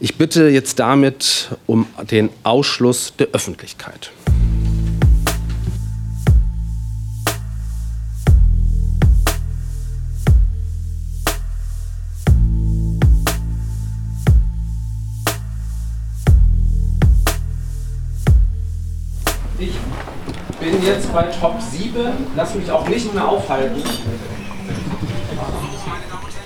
Ich bitte jetzt damit um den Ausschluss der Öffentlichkeit. Ich bin jetzt bei Top 7, lass mich auch nicht mehr aufhalten.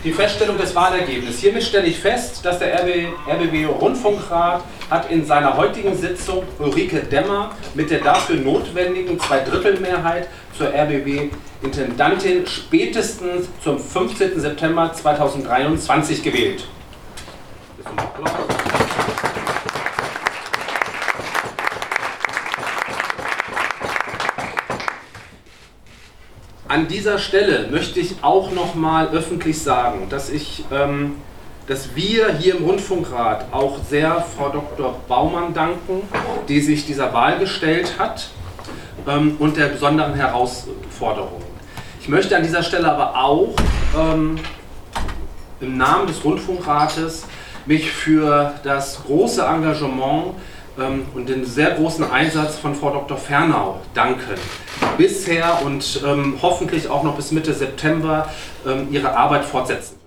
Die Feststellung des Wahlergebnisses. Hiermit stelle ich fest, dass der RB, RBB Rundfunkrat hat in seiner heutigen Sitzung Ulrike Demmer mit der dafür notwendigen Zweidrittelmehrheit zur RBB Intendantin spätestens zum 15. September 2023 gewählt. An dieser Stelle möchte ich auch noch mal öffentlich sagen, dass ich ähm, dass wir hier im Rundfunkrat auch sehr Frau Dr. Baumann danken, die sich dieser Wahl gestellt hat ähm, und der besonderen Herausforderungen. Ich möchte an dieser Stelle aber auch ähm, im Namen des Rundfunkrates mich für das große Engagement ähm, und den sehr großen Einsatz von Frau Dr. Fernau danken. Bisher und ähm, hoffentlich auch noch bis Mitte September ähm, ihre Arbeit fortsetzen.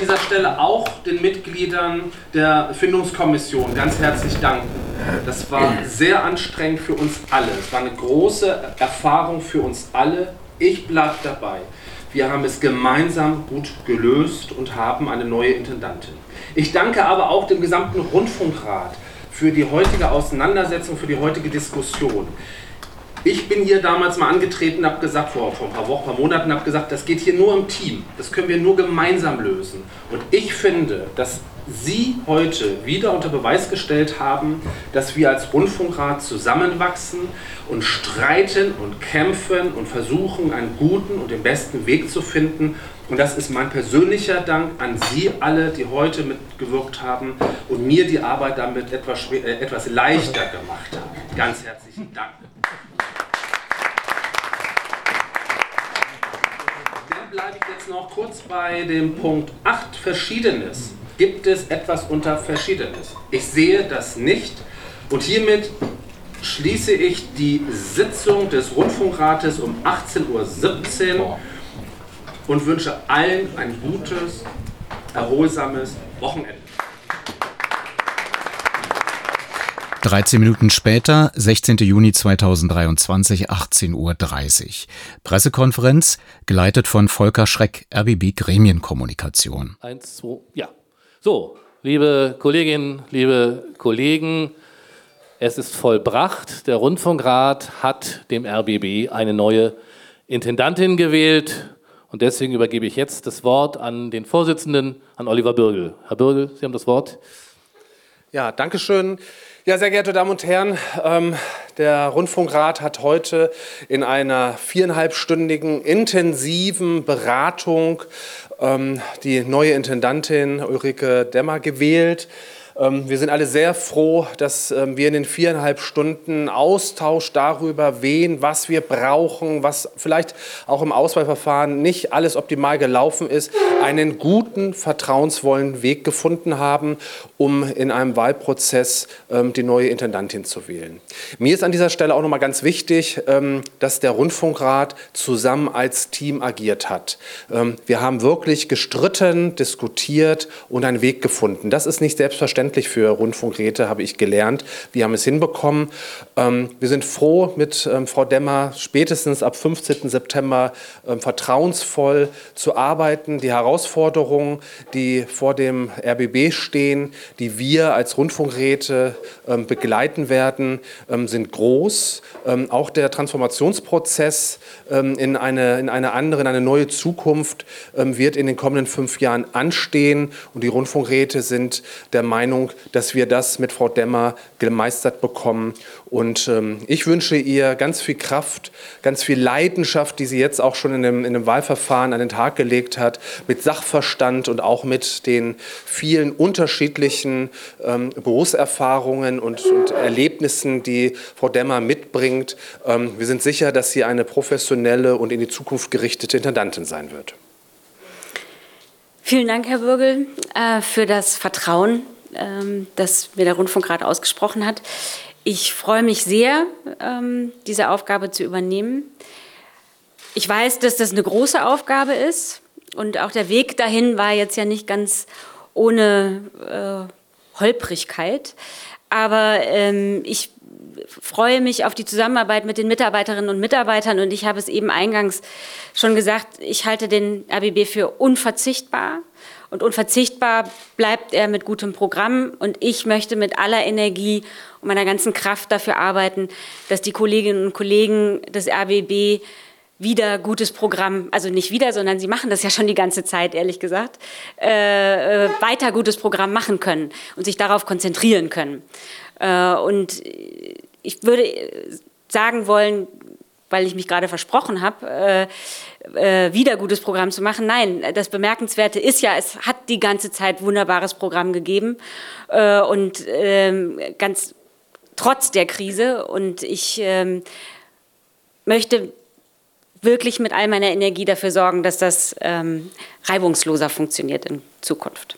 dieser Stelle auch den Mitgliedern der Findungskommission ganz herzlich danken. Das war sehr anstrengend für uns alle. Es war eine große Erfahrung für uns alle. Ich bleibe dabei. Wir haben es gemeinsam gut gelöst und haben eine neue Intendantin. Ich danke aber auch dem gesamten Rundfunkrat für die heutige Auseinandersetzung, für die heutige Diskussion. Ich bin hier damals mal angetreten, habe gesagt, vor, vor ein paar Wochen, ein paar Monaten, habe gesagt, das geht hier nur im Team. Das können wir nur gemeinsam lösen. Und ich finde, dass Sie heute wieder unter Beweis gestellt haben, dass wir als Rundfunkrat zusammenwachsen und streiten und kämpfen und versuchen, einen guten und den besten Weg zu finden. Und das ist mein persönlicher Dank an Sie alle, die heute mitgewirkt haben und mir die Arbeit damit etwas, äh, etwas leichter gemacht haben. Ganz herzlichen Dank. Bleibe ich jetzt noch kurz bei dem Punkt 8 Verschiedenes. Gibt es etwas unter Verschiedenes? Ich sehe das nicht und hiermit schließe ich die Sitzung des Rundfunkrates um 18.17 Uhr und wünsche allen ein gutes, erholsames Wochenende. 13 Minuten später, 16. Juni 2023, 18.30 Uhr. Pressekonferenz, geleitet von Volker Schreck, RBB Gremienkommunikation. Eins, zwei, ja. So, liebe Kolleginnen, liebe Kollegen, es ist vollbracht. Der Rundfunkrat hat dem RBB eine neue Intendantin gewählt. Und deswegen übergebe ich jetzt das Wort an den Vorsitzenden, an Oliver Bürgel. Herr Bürgel, Sie haben das Wort. Ja, danke schön. Ja, sehr geehrte Damen und Herren, ähm, der Rundfunkrat hat heute in einer viereinhalbstündigen intensiven Beratung ähm, die neue Intendantin Ulrike Demmer gewählt. Ähm, wir sind alle sehr froh, dass ähm, wir in den viereinhalb Stunden Austausch darüber, wen, was wir brauchen, was vielleicht auch im Auswahlverfahren nicht alles optimal gelaufen ist, einen guten, vertrauensvollen Weg gefunden haben, um in einem Wahlprozess ähm, die neue Intendantin zu wählen. Mir ist an dieser Stelle auch noch mal ganz wichtig, dass der Rundfunkrat zusammen als Team agiert hat. Wir haben wirklich gestritten, diskutiert und einen Weg gefunden. Das ist nicht selbstverständlich selbstverständlich für Rundfunkräte, habe ich gelernt. Wir haben es hinbekommen. Ähm, wir sind froh, mit ähm, Frau Demmer spätestens ab 15. September ähm, vertrauensvoll zu arbeiten. Die Herausforderungen, die vor dem RBB stehen, die wir als Rundfunkräte begleiten werden, sind groß. Auch der Transformationsprozess in eine, in eine andere, in eine neue Zukunft wird in den kommenden fünf Jahren anstehen. Und die Rundfunkräte sind der Meinung, Meinung, dass wir das mit Frau Demmer gemeistert bekommen. Und ähm, ich wünsche ihr ganz viel Kraft, ganz viel Leidenschaft, die sie jetzt auch schon in dem, in dem Wahlverfahren an den Tag gelegt hat, mit Sachverstand und auch mit den vielen unterschiedlichen ähm, Berufserfahrungen und, und, Erlebnissen, die Frau Demmer mitbringt. Ähm, wir sind sicher, dass sie eine professionelle und in die Zukunft gerichtete Intendantin sein wird. Vielen Dank, Herr Bürgel, äh, für das Vertrauen, das mir der Rundfunkrat ausgesprochen hat. Ich freue mich sehr, ähm, diese Aufgabe zu übernehmen. Ich weiß, dass das eine große Aufgabe ist und auch der Weg dahin war jetzt ja nicht ganz ohne äh, Holprigkeit. Aber ähm, ich freue mich auf die Zusammenarbeit mit den Mitarbeiterinnen und Mitarbeitern und ich habe es eben eingangs schon gesagt, ich halte den RBB für unverzichtbar Und unverzichtbar bleibt er mit gutem Programm. Und ich möchte mit aller Energie und meiner ganzen Kraft dafür arbeiten, dass die Kolleginnen und Kollegen des RBB wieder gutes Programm, also nicht wieder, sondern sie machen das ja schon die ganze Zeit, ehrlich gesagt, äh, äh, weiter gutes Programm machen können und sich darauf konzentrieren können. Äh, und ich würde sagen wollen, weil ich mich gerade versprochen habe, äh, äh, wieder gutes Programm zu machen. Nein, das Bemerkenswerte ist ja, es hat die ganze Zeit wunderbares Programm gegeben äh, und ähm, ganz trotz der Krise. Und ich ähm, möchte wirklich mit all meiner Energie dafür sorgen, dass das ähm, reibungsloser funktioniert in Zukunft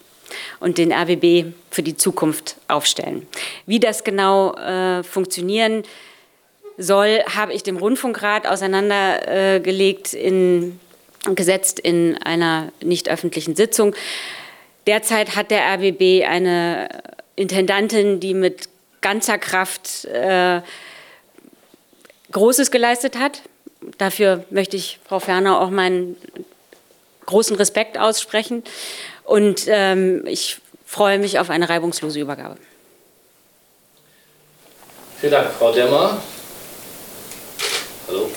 und den RBB für die Zukunft aufstellen. Wie das genau äh, funktionieren soll, habe ich dem Rundfunkrat auseinandergelegt, in, gesetzt in einer nicht öffentlichen Sitzung. Derzeit hat der RBB eine Intendantin, die mit ganzer Kraft äh, Großes geleistet hat. Dafür möchte ich Frau Ferner auch meinen großen Respekt aussprechen. Und ähm, ich freue mich auf eine reibungslose Übergabe. Vielen Dank, Frau Demmer. Hallo.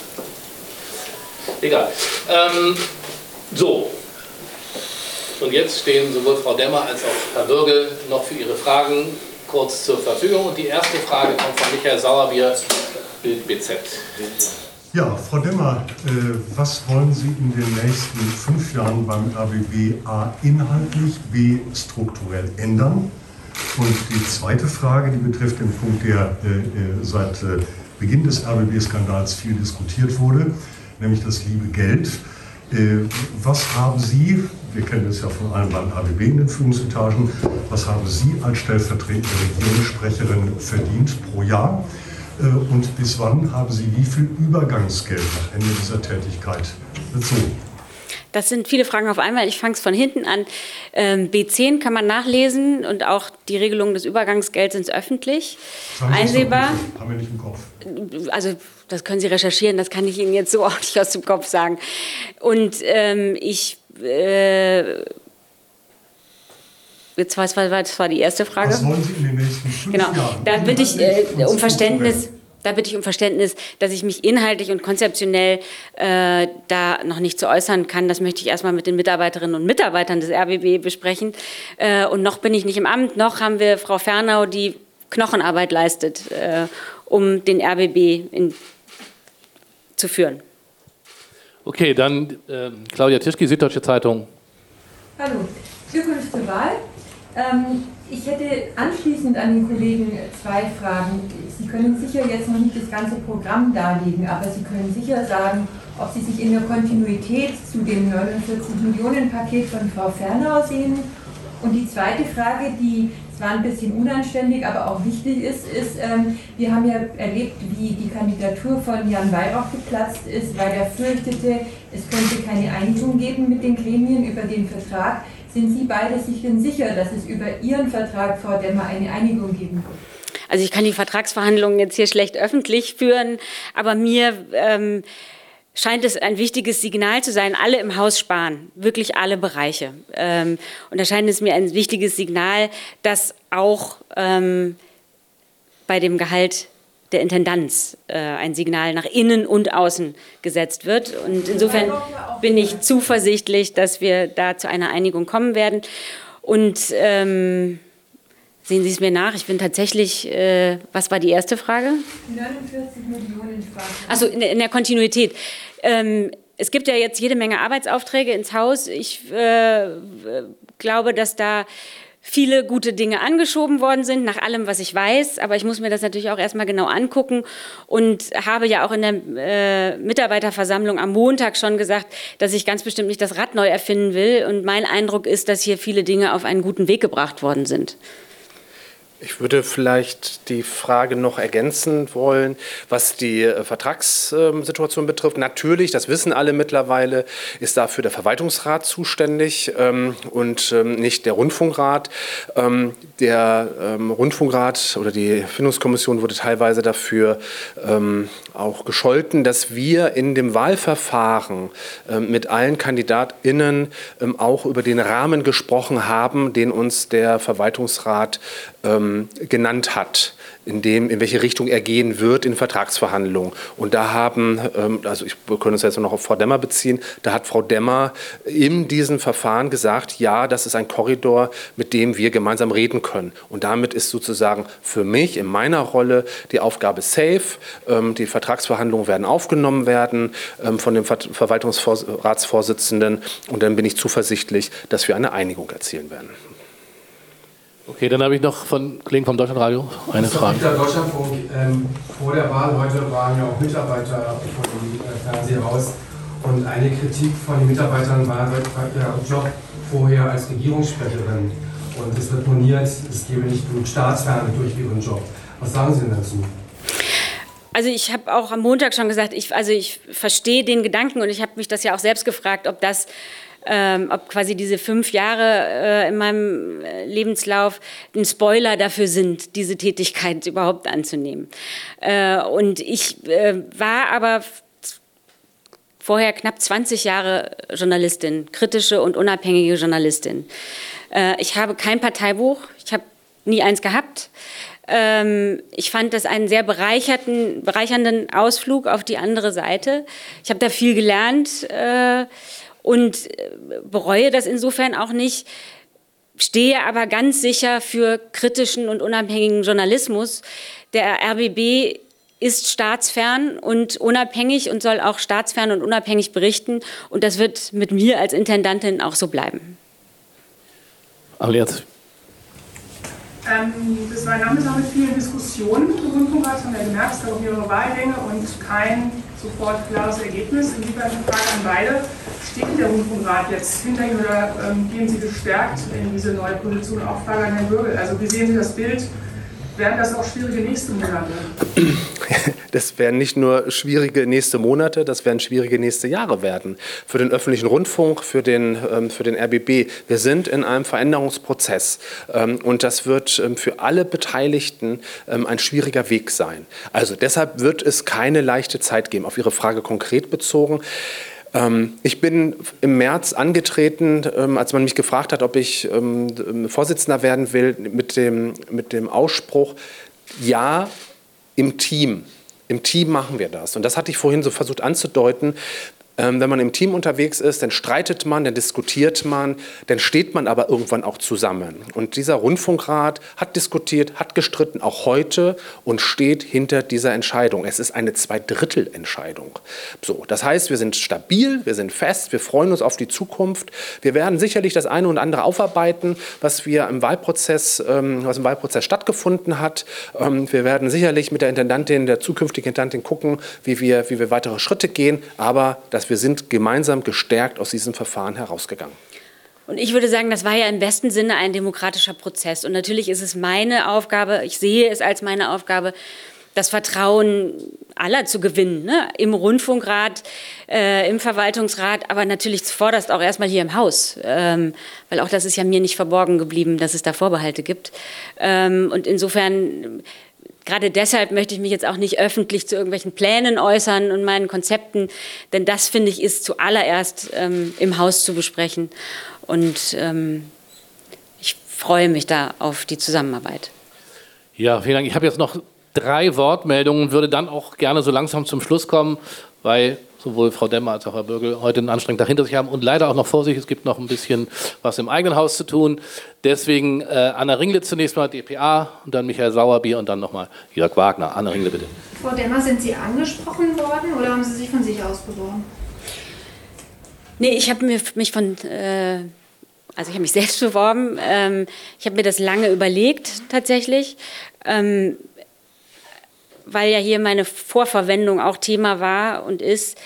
Egal. Ähm, so. Und jetzt stehen sowohl Frau Demmer als auch Herr Bürgel noch für Ihre Fragen kurz zur Verfügung. Und die erste Frage kommt von Michael Sauerbier, Bild BZ. Ja, Frau Demmer, äh, was wollen Sie in den nächsten fünf Jahren beim RBB A inhaltlich, B strukturell ändern? Und die zweite Frage, die betrifft den Punkt, der äh, äh seit äh, Beginn des RBB-Skandals viel diskutiert wurde, nämlich das liebe Geld. Äh, was haben Sie, wir kennen das ja von allen beim RBB in den Führungsetagen, was haben Sie als stellvertretende Regierungssprecherin verdient pro Jahr? Äh, und bis wann haben Sie wie viel Übergangsgeld nach Ende dieser Tätigkeit bezogen? Das sind viele Fragen auf einmal. Ich fange es von hinten an. Ähm, B10 kann man nachlesen und auch die Regelungen des Übergangsgelds sind öffentlich einsehbar. Haben wir nicht im Kopf. Also das können Sie recherchieren, das kann ich Ihnen jetzt so [laughs] auch nicht aus dem Kopf sagen. Und ähm, ich äh, Jetzt war, das war die erste Frage. Was wollen Sie in den nächsten fünf genau. Jahren? Da bitte ich äh, um Verständnis. Da bitte ich um Verständnis, dass ich mich inhaltlich und konzeptionell äh, da noch nicht zu äußern kann. Das möchte ich erstmal mit den Mitarbeiterinnen und Mitarbeitern des RBB besprechen. Äh, und noch bin ich nicht im Amt, noch haben wir Frau Fernau, die Knochenarbeit leistet, äh, um den RBB in, zu führen. Okay, dann ähm, Claudia Tischki, Süddeutsche Zeitung. Hallo, Glückwunsch zur Wahl. Ähm, ich hätte anschließend an den Kollegen zwei Fragen. Sie können sicher jetzt noch nicht das ganze Programm darlegen, aber Sie können sicher sagen, ob Sie sich in der Kontinuität zu dem 49 Millionen Paket von Frau Fernau sehen. Und die zweite Frage, die zwar ein bisschen unanständig, aber auch wichtig ist, ist, ähm, wir haben ja erlebt, wie die Kandidatur von Jan Weihrauch geplatzt ist, weil er fürchtete, es könnte keine Einigung geben mit den Gremien über den Vertrag. Sind Sie beide sich denn sicher, dass es über Ihren Vertrag, Frau Demmer, eine Einigung geben wird? Also ich kann die Vertragsverhandlungen jetzt hier schlecht öffentlich führen, aber mir ähm, scheint es ein wichtiges Signal zu sein, alle im Haus sparen, wirklich alle Bereiche. Ähm, und da scheint es mir ein wichtiges Signal, dass auch ähm, bei dem Gehalt der Intendanz äh, ein Signal nach innen und außen gesetzt wird. Und insofern bin ich zuversichtlich, dass wir da zu einer Einigung kommen werden. Und ähm, sehen Sie es mir nach, ich bin tatsächlich, äh, was war die erste Frage? 49 Millionen Also in, in, der Kontinuität. Ähm, es gibt ja jetzt jede Menge Arbeitsaufträge ins Haus. Ich äh, glaube, dass da viele gute Dinge angeschoben worden sind, nach allem, was ich weiß. Aber ich muss mir das natürlich auch erstmal genau angucken und habe ja auch in der äh, Mitarbeiterversammlung am Montag schon gesagt, dass ich ganz bestimmt nicht das Rad neu erfinden will. Und mein Eindruck ist, dass hier viele Dinge auf einen guten Weg gebracht worden sind. Ich würde vielleicht die Frage noch ergänzen wollen, was die äh, Vertragssituation betrifft. Natürlich, das wissen alle mittlerweile, ist dafür der Verwaltungsrat zuständig ähm, und ähm, nicht der Rundfunkrat. Ähm, der Rundfunkrat oder die Findungskommission wurde teilweise dafür auch gescholten, dass wir in dem Wahlverfahren mit allen KandidatInnen auch über den Rahmen gesprochen haben, den uns der Verwaltungsrat ähm, genannt hat, in, dem, in welche Richtung er gehen wird in Vertragsverhandlungen. Und da haben, ähm, also ich wir können uns jetzt noch auf Frau Demmer beziehen, da hat Frau Demmer in diesem Verfahren gesagt, ja, das ist ein Korridor, mit dem wir gemeinsam reden können. Und damit ist sozusagen für mich in meiner Rolle die Aufgabe safe. Ähm, die Vertragsverhandlungen werden aufgenommen werden ähm, von dem Ver Verwaltungsratsvorsitzenden und dann bin ich zuversichtlich, dass wir eine Einigung erzielen werden. Okay, dann habe ich noch von Kollegen vom Deutschlandradio eine Frage. Der Deutschlandfunk, ähm, vor der Wahl heute waren ja auch Mitarbeiter von dem äh, Fernsehhaus und eine Kritik von den Mitarbeitern war der Job vorher als Regierungssprecherin. Und es wird moniert, es gebe nicht genug Staatsferne durch ihren Job. Was sagen Sie denn dazu? Also ich habe auch am Montag schon gesagt, ich, also ich verstehe den Gedanken und ich habe mich das ja auch selbst gefragt, ob das ähm, ob quasi diese fünf Jahre äh, in meinem äh, Lebenslauf ein Spoiler dafür sind, diese Tätigkeit überhaupt anzunehmen. Äh, und ich äh, war aber vorher knapp 20 Jahre Journalistin, kritische und unabhängige Journalistin. Äh, ich habe kein Parteibuch, ich habe nie eins gehabt. Ähm, ich fand das einen sehr bereicherten, bereichernden Ausflug auf die andere Seite. Ich habe da viel gelernt. Und äh, bereue das insofern auch nicht, stehe aber ganz sicher für kritischen und unabhängigen Journalismus. Der RBB ist staatsfern und unabhängig und soll auch staatsfern und unabhängig berichten. Und das wird mit mir als Intendantin auch so bleiben. Allianz. Ähm, das war ein Nachmittag mit vielen Diskussionen im Rundfunkrat, haben wir gemerkt, es gab mehrere Wahlgänge und kein sofort klares Ergebnis. Insofern die Frage an beide. Steht der Rundfunkrat jetzt hinter Ihnen oder ähm, gehen Sie gestärkt in diese neue Position? Auch Frage an Herrn Bürgel. Also wie sehen Sie das Bild? Werden das auch schwierige nächste Monate? [clears throat] Das werden nicht nur schwierige nächste Monate, das werden schwierige nächste Jahre werden. Für den öffentlichen Rundfunk, für den, ähm, für den RBB. Wir sind in einem Veränderungsprozess ähm, und das wird ähm, für alle Beteiligten ein schwieriger Weg sein. Also deshalb wird es keine leichte Zeit geben. Auf Ihre Frage konkret bezogen. Ähm, ich bin im März angetreten, ähm, als man mich gefragt hat, ob ich ähm, Vorsitzender werden will, mit dem, mit dem Ausspruch, ja, im Team. Im Team machen wir das. Und das hatte ich vorhin so versucht anzudeuten. Ähm, wenn man im Team unterwegs ist, dann streitet man, dann diskutiert man, dann steht man aber irgendwann auch zusammen. Und dieser Rundfunkrat hat diskutiert, hat gestritten, auch heute und steht hinter dieser Entscheidung. Es ist eine Zweidrittelentscheidung. So, das heißt, wir sind stabil, wir sind fest, wir freuen uns auf die Zukunft. Wir werden sicherlich das eine und andere aufarbeiten, was wir im Wahlprozess, ähm, was im Wahlprozess stattgefunden hat. Ähm, wir werden sicherlich mit der Intendantin, der zukünftigen Intendantin gucken, wie wir, wie wir weitere Schritte gehen. Aber das dass wir sind gemeinsam gestärkt aus diesem Verfahren herausgegangen. Und ich würde sagen, das war ja im besten Sinne ein demokratischer Prozess. Und natürlich ist es meine Aufgabe, ich sehe es als meine Aufgabe, das Vertrauen aller zu gewinnen, ne? im Rundfunkrat, äh, im Verwaltungsrat, aber natürlich zuvorderst auch erstmal hier im Haus, ähm, weil auch das ist ja mir nicht verborgen geblieben, dass es da Vorbehalte gibt. Ähm, und insofern Gerade deshalb möchte ich mich jetzt auch nicht öffentlich zu irgendwelchen Plänen äußern und meinen Konzepten, denn das finde ich ist zuallererst ähm, im Haus zu besprechen. Und ähm, ich freue mich da auf die Zusammenarbeit. Ja, vielen Dank. Ich habe jetzt noch drei Wortmeldungen und würde dann auch gerne so langsam zum Schluss kommen, weil sowohl Frau Demmer als auch Herr Bürgel heute einen anstrengenden Tag hinter sich haben und leider auch noch vor sich. Es gibt noch ein bisschen was im eigenen Haus zu tun. Deswegen äh, Anna Ringle zunächst mal, DPA, und dann Michael Sauerbier und dann nochmal Jörg Wagner. Anna Ringle, bitte. Frau Demmer, sind Sie angesprochen worden oder haben Sie sich von sich aus beworben? Nee, ich habe mich von... Äh also ich habe mich selbst beworben. Ähm, ich habe mir das lange überlegt tatsächlich. Ähm, weil ja hier meine Vorverwendung auch Thema war und ist.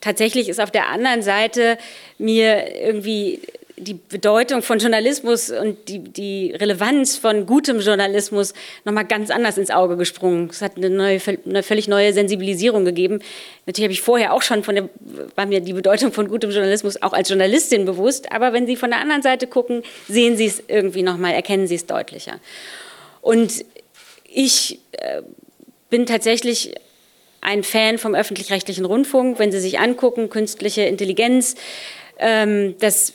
Tatsächlich ist auf der anderen Seite mir irgendwie die Bedeutung von Journalismus und die, die Relevanz von gutem Journalismus nochmal ganz anders ins Auge gesprungen. Es hat eine, neue, eine völlig neue Sensibilisierung gegeben. Natürlich habe ich vorher auch schon von der, war mir die Bedeutung von gutem Journalismus auch als Journalistin bewusst, aber wenn Sie von der anderen Seite gucken, sehen Sie es irgendwie nochmal, erkennen Sie es deutlicher. Und ich äh, bin tatsächlich ein Fan vom öffentlich-rechtlichen Rundfunk. Wenn Sie sich angucken, künstliche Intelligenz, ähm, das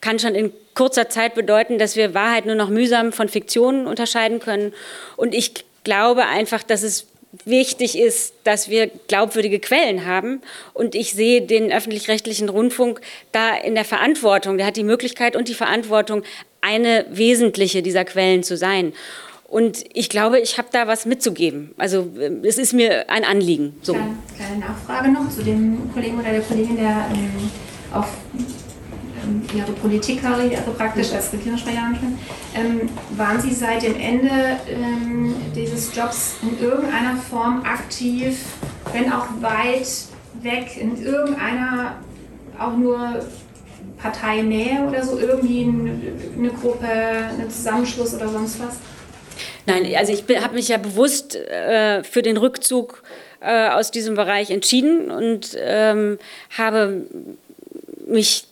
kann schon in kurzer Zeit bedeuten, dass wir Wahrheit nur noch mühsam von Fiktionen unterscheiden können. Und ich glaube einfach, dass es wichtig ist, dass wir glaubwürdige Quellen haben. Und ich sehe den öffentlich-rechtlichen Rundfunk da in der Verantwortung. Der hat die Möglichkeit und die Verantwortung, eine wesentliche dieser Quellen zu sein. Und ich glaube, ich habe da was mitzugeben. Also es ist mir ein Anliegen. So. Kleine, Nachfrage noch zu dem Kollegen oder der Kollegin, der ähm, auf ähm, ihre Politikkarriere praktisch als Regierungssprecherin ähm, waren Sie seit dem Ende ähm, dieses Jobs in irgendeiner Form aktiv, wenn auch weit weg, in irgendeiner auch nur Parteinähe oder so, irgendwie eine Gruppe, ein Zusammenschluss oder sonst was? Nein, also ich habe mich ja bewusst äh, für den Rückzug äh, aus diesem Bereich entschieden und ähm, habe mich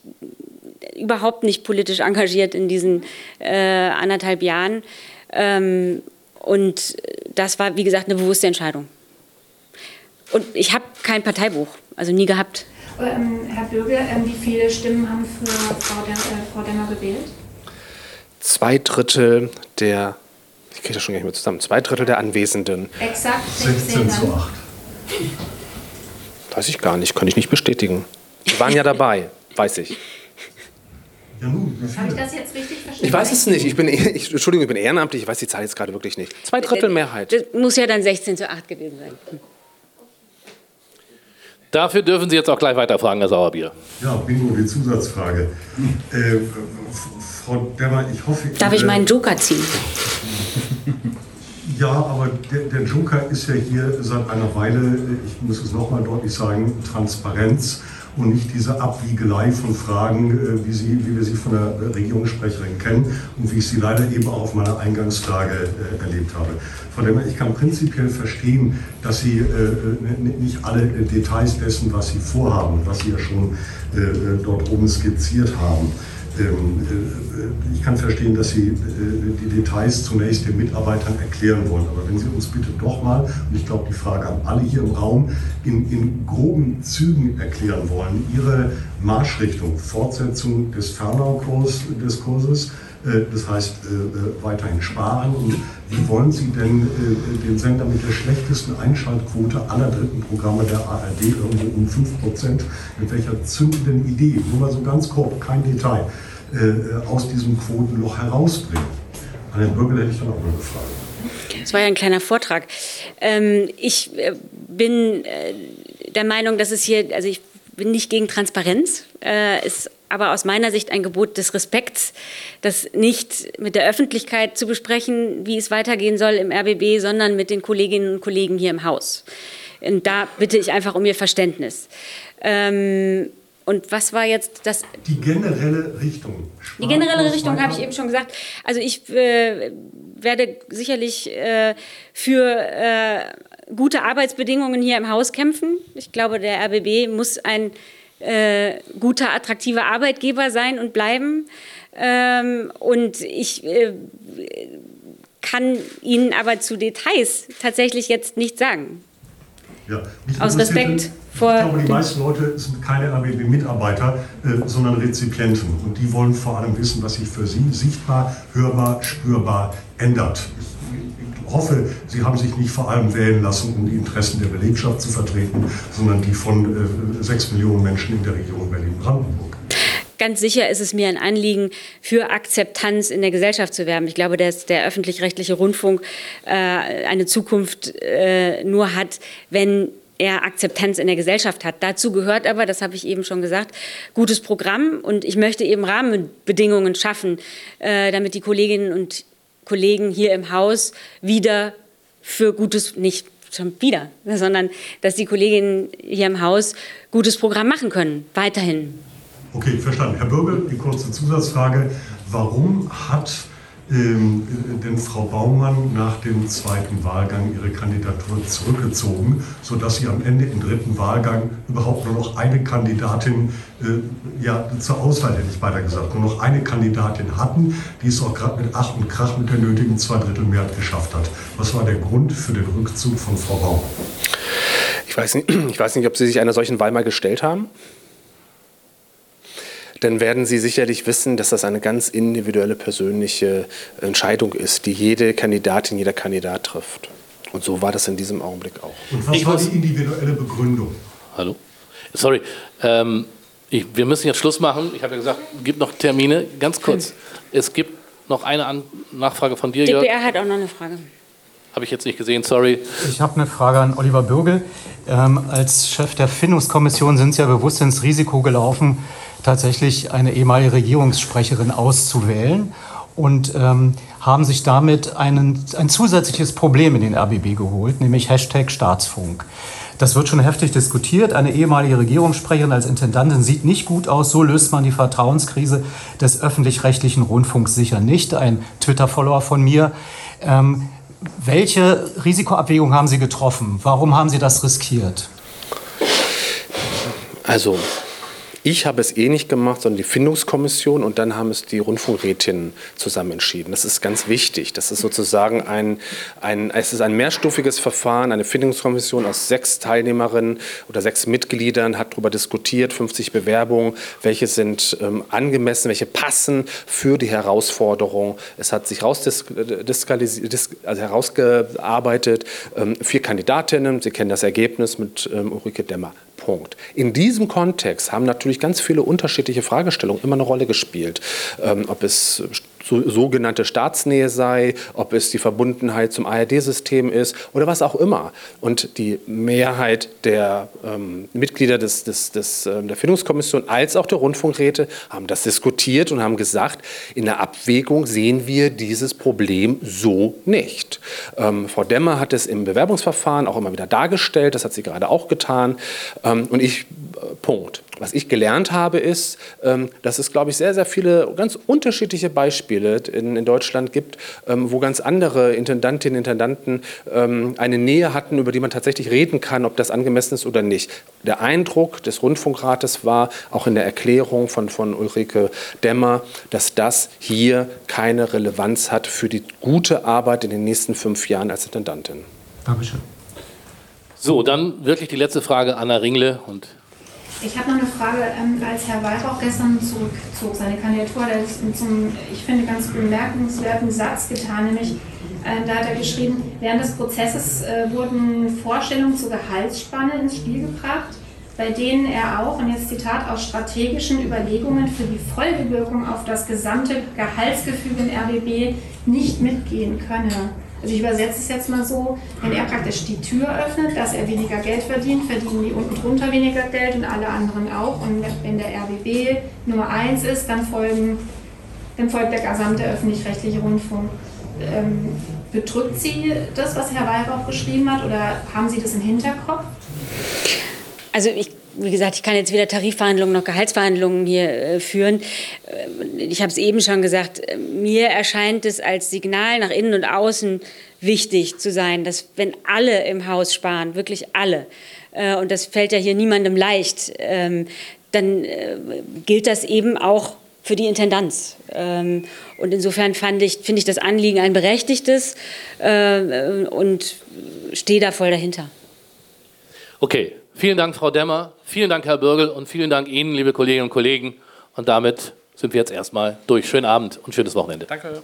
überhaupt nicht politisch engagiert in diesen äh, anderthalb Jahren. Ähm, und das war, wie gesagt, eine bewusste Entscheidung. Und ich habe kein Parteibuch, also nie gehabt. Ähm, Herr Bürger, ähm, wie viele Stimmen haben für Frau, Dem äh, Frau Demmer gewählt? Zwei Drittel der, ich kriege das schon gar nicht mehr zusammen, zwei Drittel der Anwesenden. Exakt 16 zu 8. Weiß ich gar nicht, kann ich nicht bestätigen. Sie waren ja dabei, weiß ich. Ja, nun, Habe ich das jetzt richtig verstanden? Ich weiß es nicht. Ich bin, ich, Entschuldigung, ich bin ehrenamtlich. Ich weiß die Zahl jetzt gerade wirklich nicht. Zwei Drittel Mehrheit. Das muss ja dann 16 zu 8 gewesen sein. Dafür dürfen Sie jetzt auch gleich weiterfragen, Herr Sauerbier. Ja, bingo, die Zusatzfrage. Äh, Frau Demmer, ich hoffe... Darf ich meinen Joker ziehen? Ja, aber der, der, Joker ist ja hier seit einer Weile, ich muss es nochmal deutlich sagen, Transparenz und nicht diese Abwiegelei von Fragen, äh, wie, sie, wie wir sie von der Regierungssprecherin kennen und wie ich sie leider eben auch auf meiner Eingangsfrage äh, erlebt habe. Von dem her, ich kann prinzipiell verstehen, dass Sie äh, nicht alle Details dessen, was Sie vorhaben, was Sie ja schon dort oben skizziert haben, ich kann verstehen, dass Sie äh, die Details zunächst den Mitarbeitern erklären wollen. Aber wenn Sie uns bitte doch mal, und ich glaube, die Frage an alle hier im Raum, in, in groben Zügen erklären wollen, Ihre Marschrichtung, Fortsetzung des Fernau-Diskurses, äh, das heißt weiterhin sparen. Und wie wollen Sie denn den Sender mit der schlechtesten Einschaltquote aller dritten Programme der ARD irgendwo um 5%, mit welcher zündenden Idee, nur mal so ganz grob, kein Detail, äh, aus diesem Quotenloch herausbringen. An den Bürger hätte ich dann auch eine Frage. Das war ja ein kleiner Vortrag. Ähm, ich äh, bin äh, der Meinung, dass es hier, also ich bin nicht gegen Transparenz, äh, ist aber aus meiner Sicht ein Gebot des Respekts, das nicht mit der Öffentlichkeit zu besprechen, wie es weitergehen soll im RBB, sondern mit den Kolleginnen und Kollegen hier im Haus. Und da bitte ich einfach um Ihr Verständnis. Ähm, und was war jetzt das? Die generelle Richtung. Die generelle Richtung habe ich eben schon gesagt. Also ich äh, werde sicherlich äh, für äh, gute Arbeitsbedingungen hier im Haus kämpfen. Ich glaube, der RBB muss ein äh, guter, attraktiver Arbeitgeber sein und bleiben. Ähm, und ich äh, kann Ihnen aber zu Details tatsächlich jetzt nicht sagen. Ja, Aus Respekt vor. Ich glaube, die meisten Leute sind keine RBB-Mitarbeiter, äh, sondern Rezipienten. Und die wollen vor allem wissen, was sich für sie sichtbar, hörbar, spürbar ändert. Ich hoffe, Sie haben sich nicht vor allem wählen lassen, um die Interessen der Belegschaft zu vertreten, sondern die von äh, sechs Millionen Menschen in der Region Berlin-Brandenburg. Ganz sicher ist es mir ein Anliegen, für Akzeptanz in der Gesellschaft zu werben. Ich glaube, dass der öffentlich-rechtliche Rundfunk äh, eine Zukunft äh, nur hat, wenn er Akzeptanz in der Gesellschaft hat. Dazu gehört aber, das habe ich eben schon gesagt, gutes Programm und ich möchte eben Rahmenbedingungen schaffen, äh, damit die Kolleginnen und Kollegen hier im Haus wieder für gutes, nicht schon wieder, sondern dass die Kolleginnen hier im Haus gutes Programm machen können, weiterhin. Okay, verstanden. Herr Bürgel, die kurze Zusatzfrage. Warum hat ähm, denn Frau Baumann nach dem zweiten Wahlgang ihre Kandidatur zurückgezogen, sodass sie am Ende im dritten Wahlgang überhaupt nur noch eine Kandidatin, äh, ja zur Auswahl hätte ich weiter gesagt, nur noch eine Kandidatin hatten, die es auch gerade mit Ach und Krach mit der nötigen Zweidrittelmehrheit geschafft hat. Was war der Grund für den Rückzug von Frau Baumann? Ich weiß nicht, [clears throat] ich weiß nicht ob Sie sich einer solchen Wahl mal gestellt haben dann werden Sie sicherlich wissen, dass das eine ganz individuelle persönliche Entscheidung ist, die jede Kandidatin, jeder Kandidat trifft. Und so war das in diesem Augenblick auch. Und was ich war muss, die individuelle Begründung? Hallo? Sorry. Ähm, ich, wir müssen jetzt Schluss machen. Ich habe ja gesagt, es gibt noch Termine. Ganz kurz. Es gibt noch eine An Nachfrage von dir, Jörg. DPR hat auch noch eine Frage. Habe ich jetzt nicht gesehen, sorry. Ich habe eine Frage an Oliver Bürgel. Ähm, als Chef der Findungskommission sind Sie ja bewusst ins Risiko gelaufen, tatsächlich eine ehemalige Regierungssprecherin auszuwählen und ähm, haben sich damit einen, ein zusätzliches Problem in den RBB geholt, nämlich Hashtag Staatsfunk. Das wird schon heftig diskutiert. Eine ehemalige Regierungssprecherin als Intendantin sieht nicht gut aus. So löst man die Vertrauenskrise des öffentlich-rechtlichen Rundfunks sicher nicht. Ein Twitter-Follower von mir. Ähm, welche Risikoabwägung haben Sie getroffen? Warum haben Sie das riskiert? Also, ich habe es eh nicht gemacht, sondern die Findungskommission und dann haben es die Rundfunkrätinnen zusammen entschieden. Das ist ganz wichtig. Das ist sozusagen ein, ein, es ist ein mehrstufiges Verfahren. Eine Findungskommission aus sechs Teilnehmerinnen oder sechs Mitgliedern hat darüber diskutiert, 50 Bewerbungen, welche sind ähm, angemessen, welche passen für die Herausforderung. Es hat sich also herausgearbeitet, ähm, vier Kandidatinnen, Sie kennen das Ergebnis mit ähm, Ulrike Demmer. Punkt. In diesem Kontext haben natürlich ganz viele unterschiedliche Fragestellungen immer eine Rolle gespielt. Ähm, ob es so, sogenannte Staatsnähe sei, ob es die Verbundenheit zum ARD-System ist oder was auch immer. Und die Mehrheit der ähm, Mitglieder des, des, des, äh, der Findungskommission als auch der Rundfunkräte haben das diskutiert und haben gesagt, in der Abwägung sehen wir dieses Problem so nicht. Ähm, Frau Demmer hat es im Bewerbungsverfahren auch immer wieder dargestellt, das hat sie gerade auch getan. Ähm, und ich, äh, Punkt. Was ich gelernt habe, ist, ähm, dass es, glaube ich, sehr, sehr viele ganz unterschiedliche Beispiele in, in Deutschland gibt, ähm, wo ganz andere Intendantinnen und Intendanten ähm, eine Nähe hatten, über die man tatsächlich reden kann, ob das angemessen ist oder nicht. Der Eindruck des Rundfunkrates war, auch in der Erklärung von, von Ulrike Demmer, dass das hier keine Relevanz hat für die gute Arbeit in den nächsten fünf Jahren als Intendantin. Dankeschön. So, dann wirklich die letzte Frage, Anna Ringle und ich habe noch eine Frage. Ähm, als Herr Weihrauch gestern zurückzog, seine Kandidatur, der hat zum, ich finde, ganz bemerkenswerten Satz getan, nämlich, äh, da hat er geschrieben, während des Prozesses äh, wurden Vorstellungen zur Gehaltsspanne ins Spiel gebracht, bei denen er auch, und jetzt Zitat, aus strategischen Überlegungen für die Folgewirkung auf das gesamte Gehaltsgefüge im RBB nicht mitgehen könne. Also ich übersetze es jetzt mal so, wenn er praktisch die Tür öffnet, dass er weniger Geld verdient, verdienen die unten drunter weniger Geld und alle anderen auch. Und wenn der RBB Nummer eins ist, dann, folgen, dann folgt der gesamte öffentlich-rechtliche Rundfunk. Ähm, bedrückt Sie das, was Herr Weihrauch geschrieben hat, oder haben Sie das im Hinterkopf? Also ich wie gesagt, ich kann jetzt weder Tarifverhandlungen noch Gehaltsverhandlungen hier äh, führen. Äh, ich habe es eben schon gesagt, äh, mir erscheint es als Signal nach innen und außen wichtig zu sein, dass wenn alle im Haus sparen, wirklich alle, und das fällt ja hier niemandem leicht, ähm, dann gilt das eben auch für die Intendanz. Ähm, und insofern ich, finde ich das Anliegen ein berechtigtes und stehe da voll dahinter. Okay, Vielen Dank, Frau Demmer, vielen Dank, Herr Bürgel und vielen Dank Ihnen, liebe Kolleginnen und Kollegen. Und damit sind wir jetzt erstmal durch. Schönen Abend und schönes Wochenende. Danke.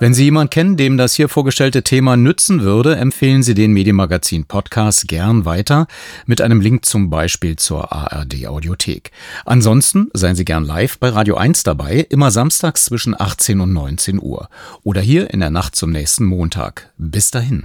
Wenn Sie jemanden kennen, dem das hier vorgestellte Thema nützen würde, empfehlen Sie den Medienmagazin Podcast gern weiter mit einem Link zum Beispiel zur ARD Audiothek. Ansonsten seien Sie gern live bei Radio 1 dabei, immer samstags zwischen 18 und 19 Uhr oder hier in der Nacht zum nächsten Montag. Bis dahin.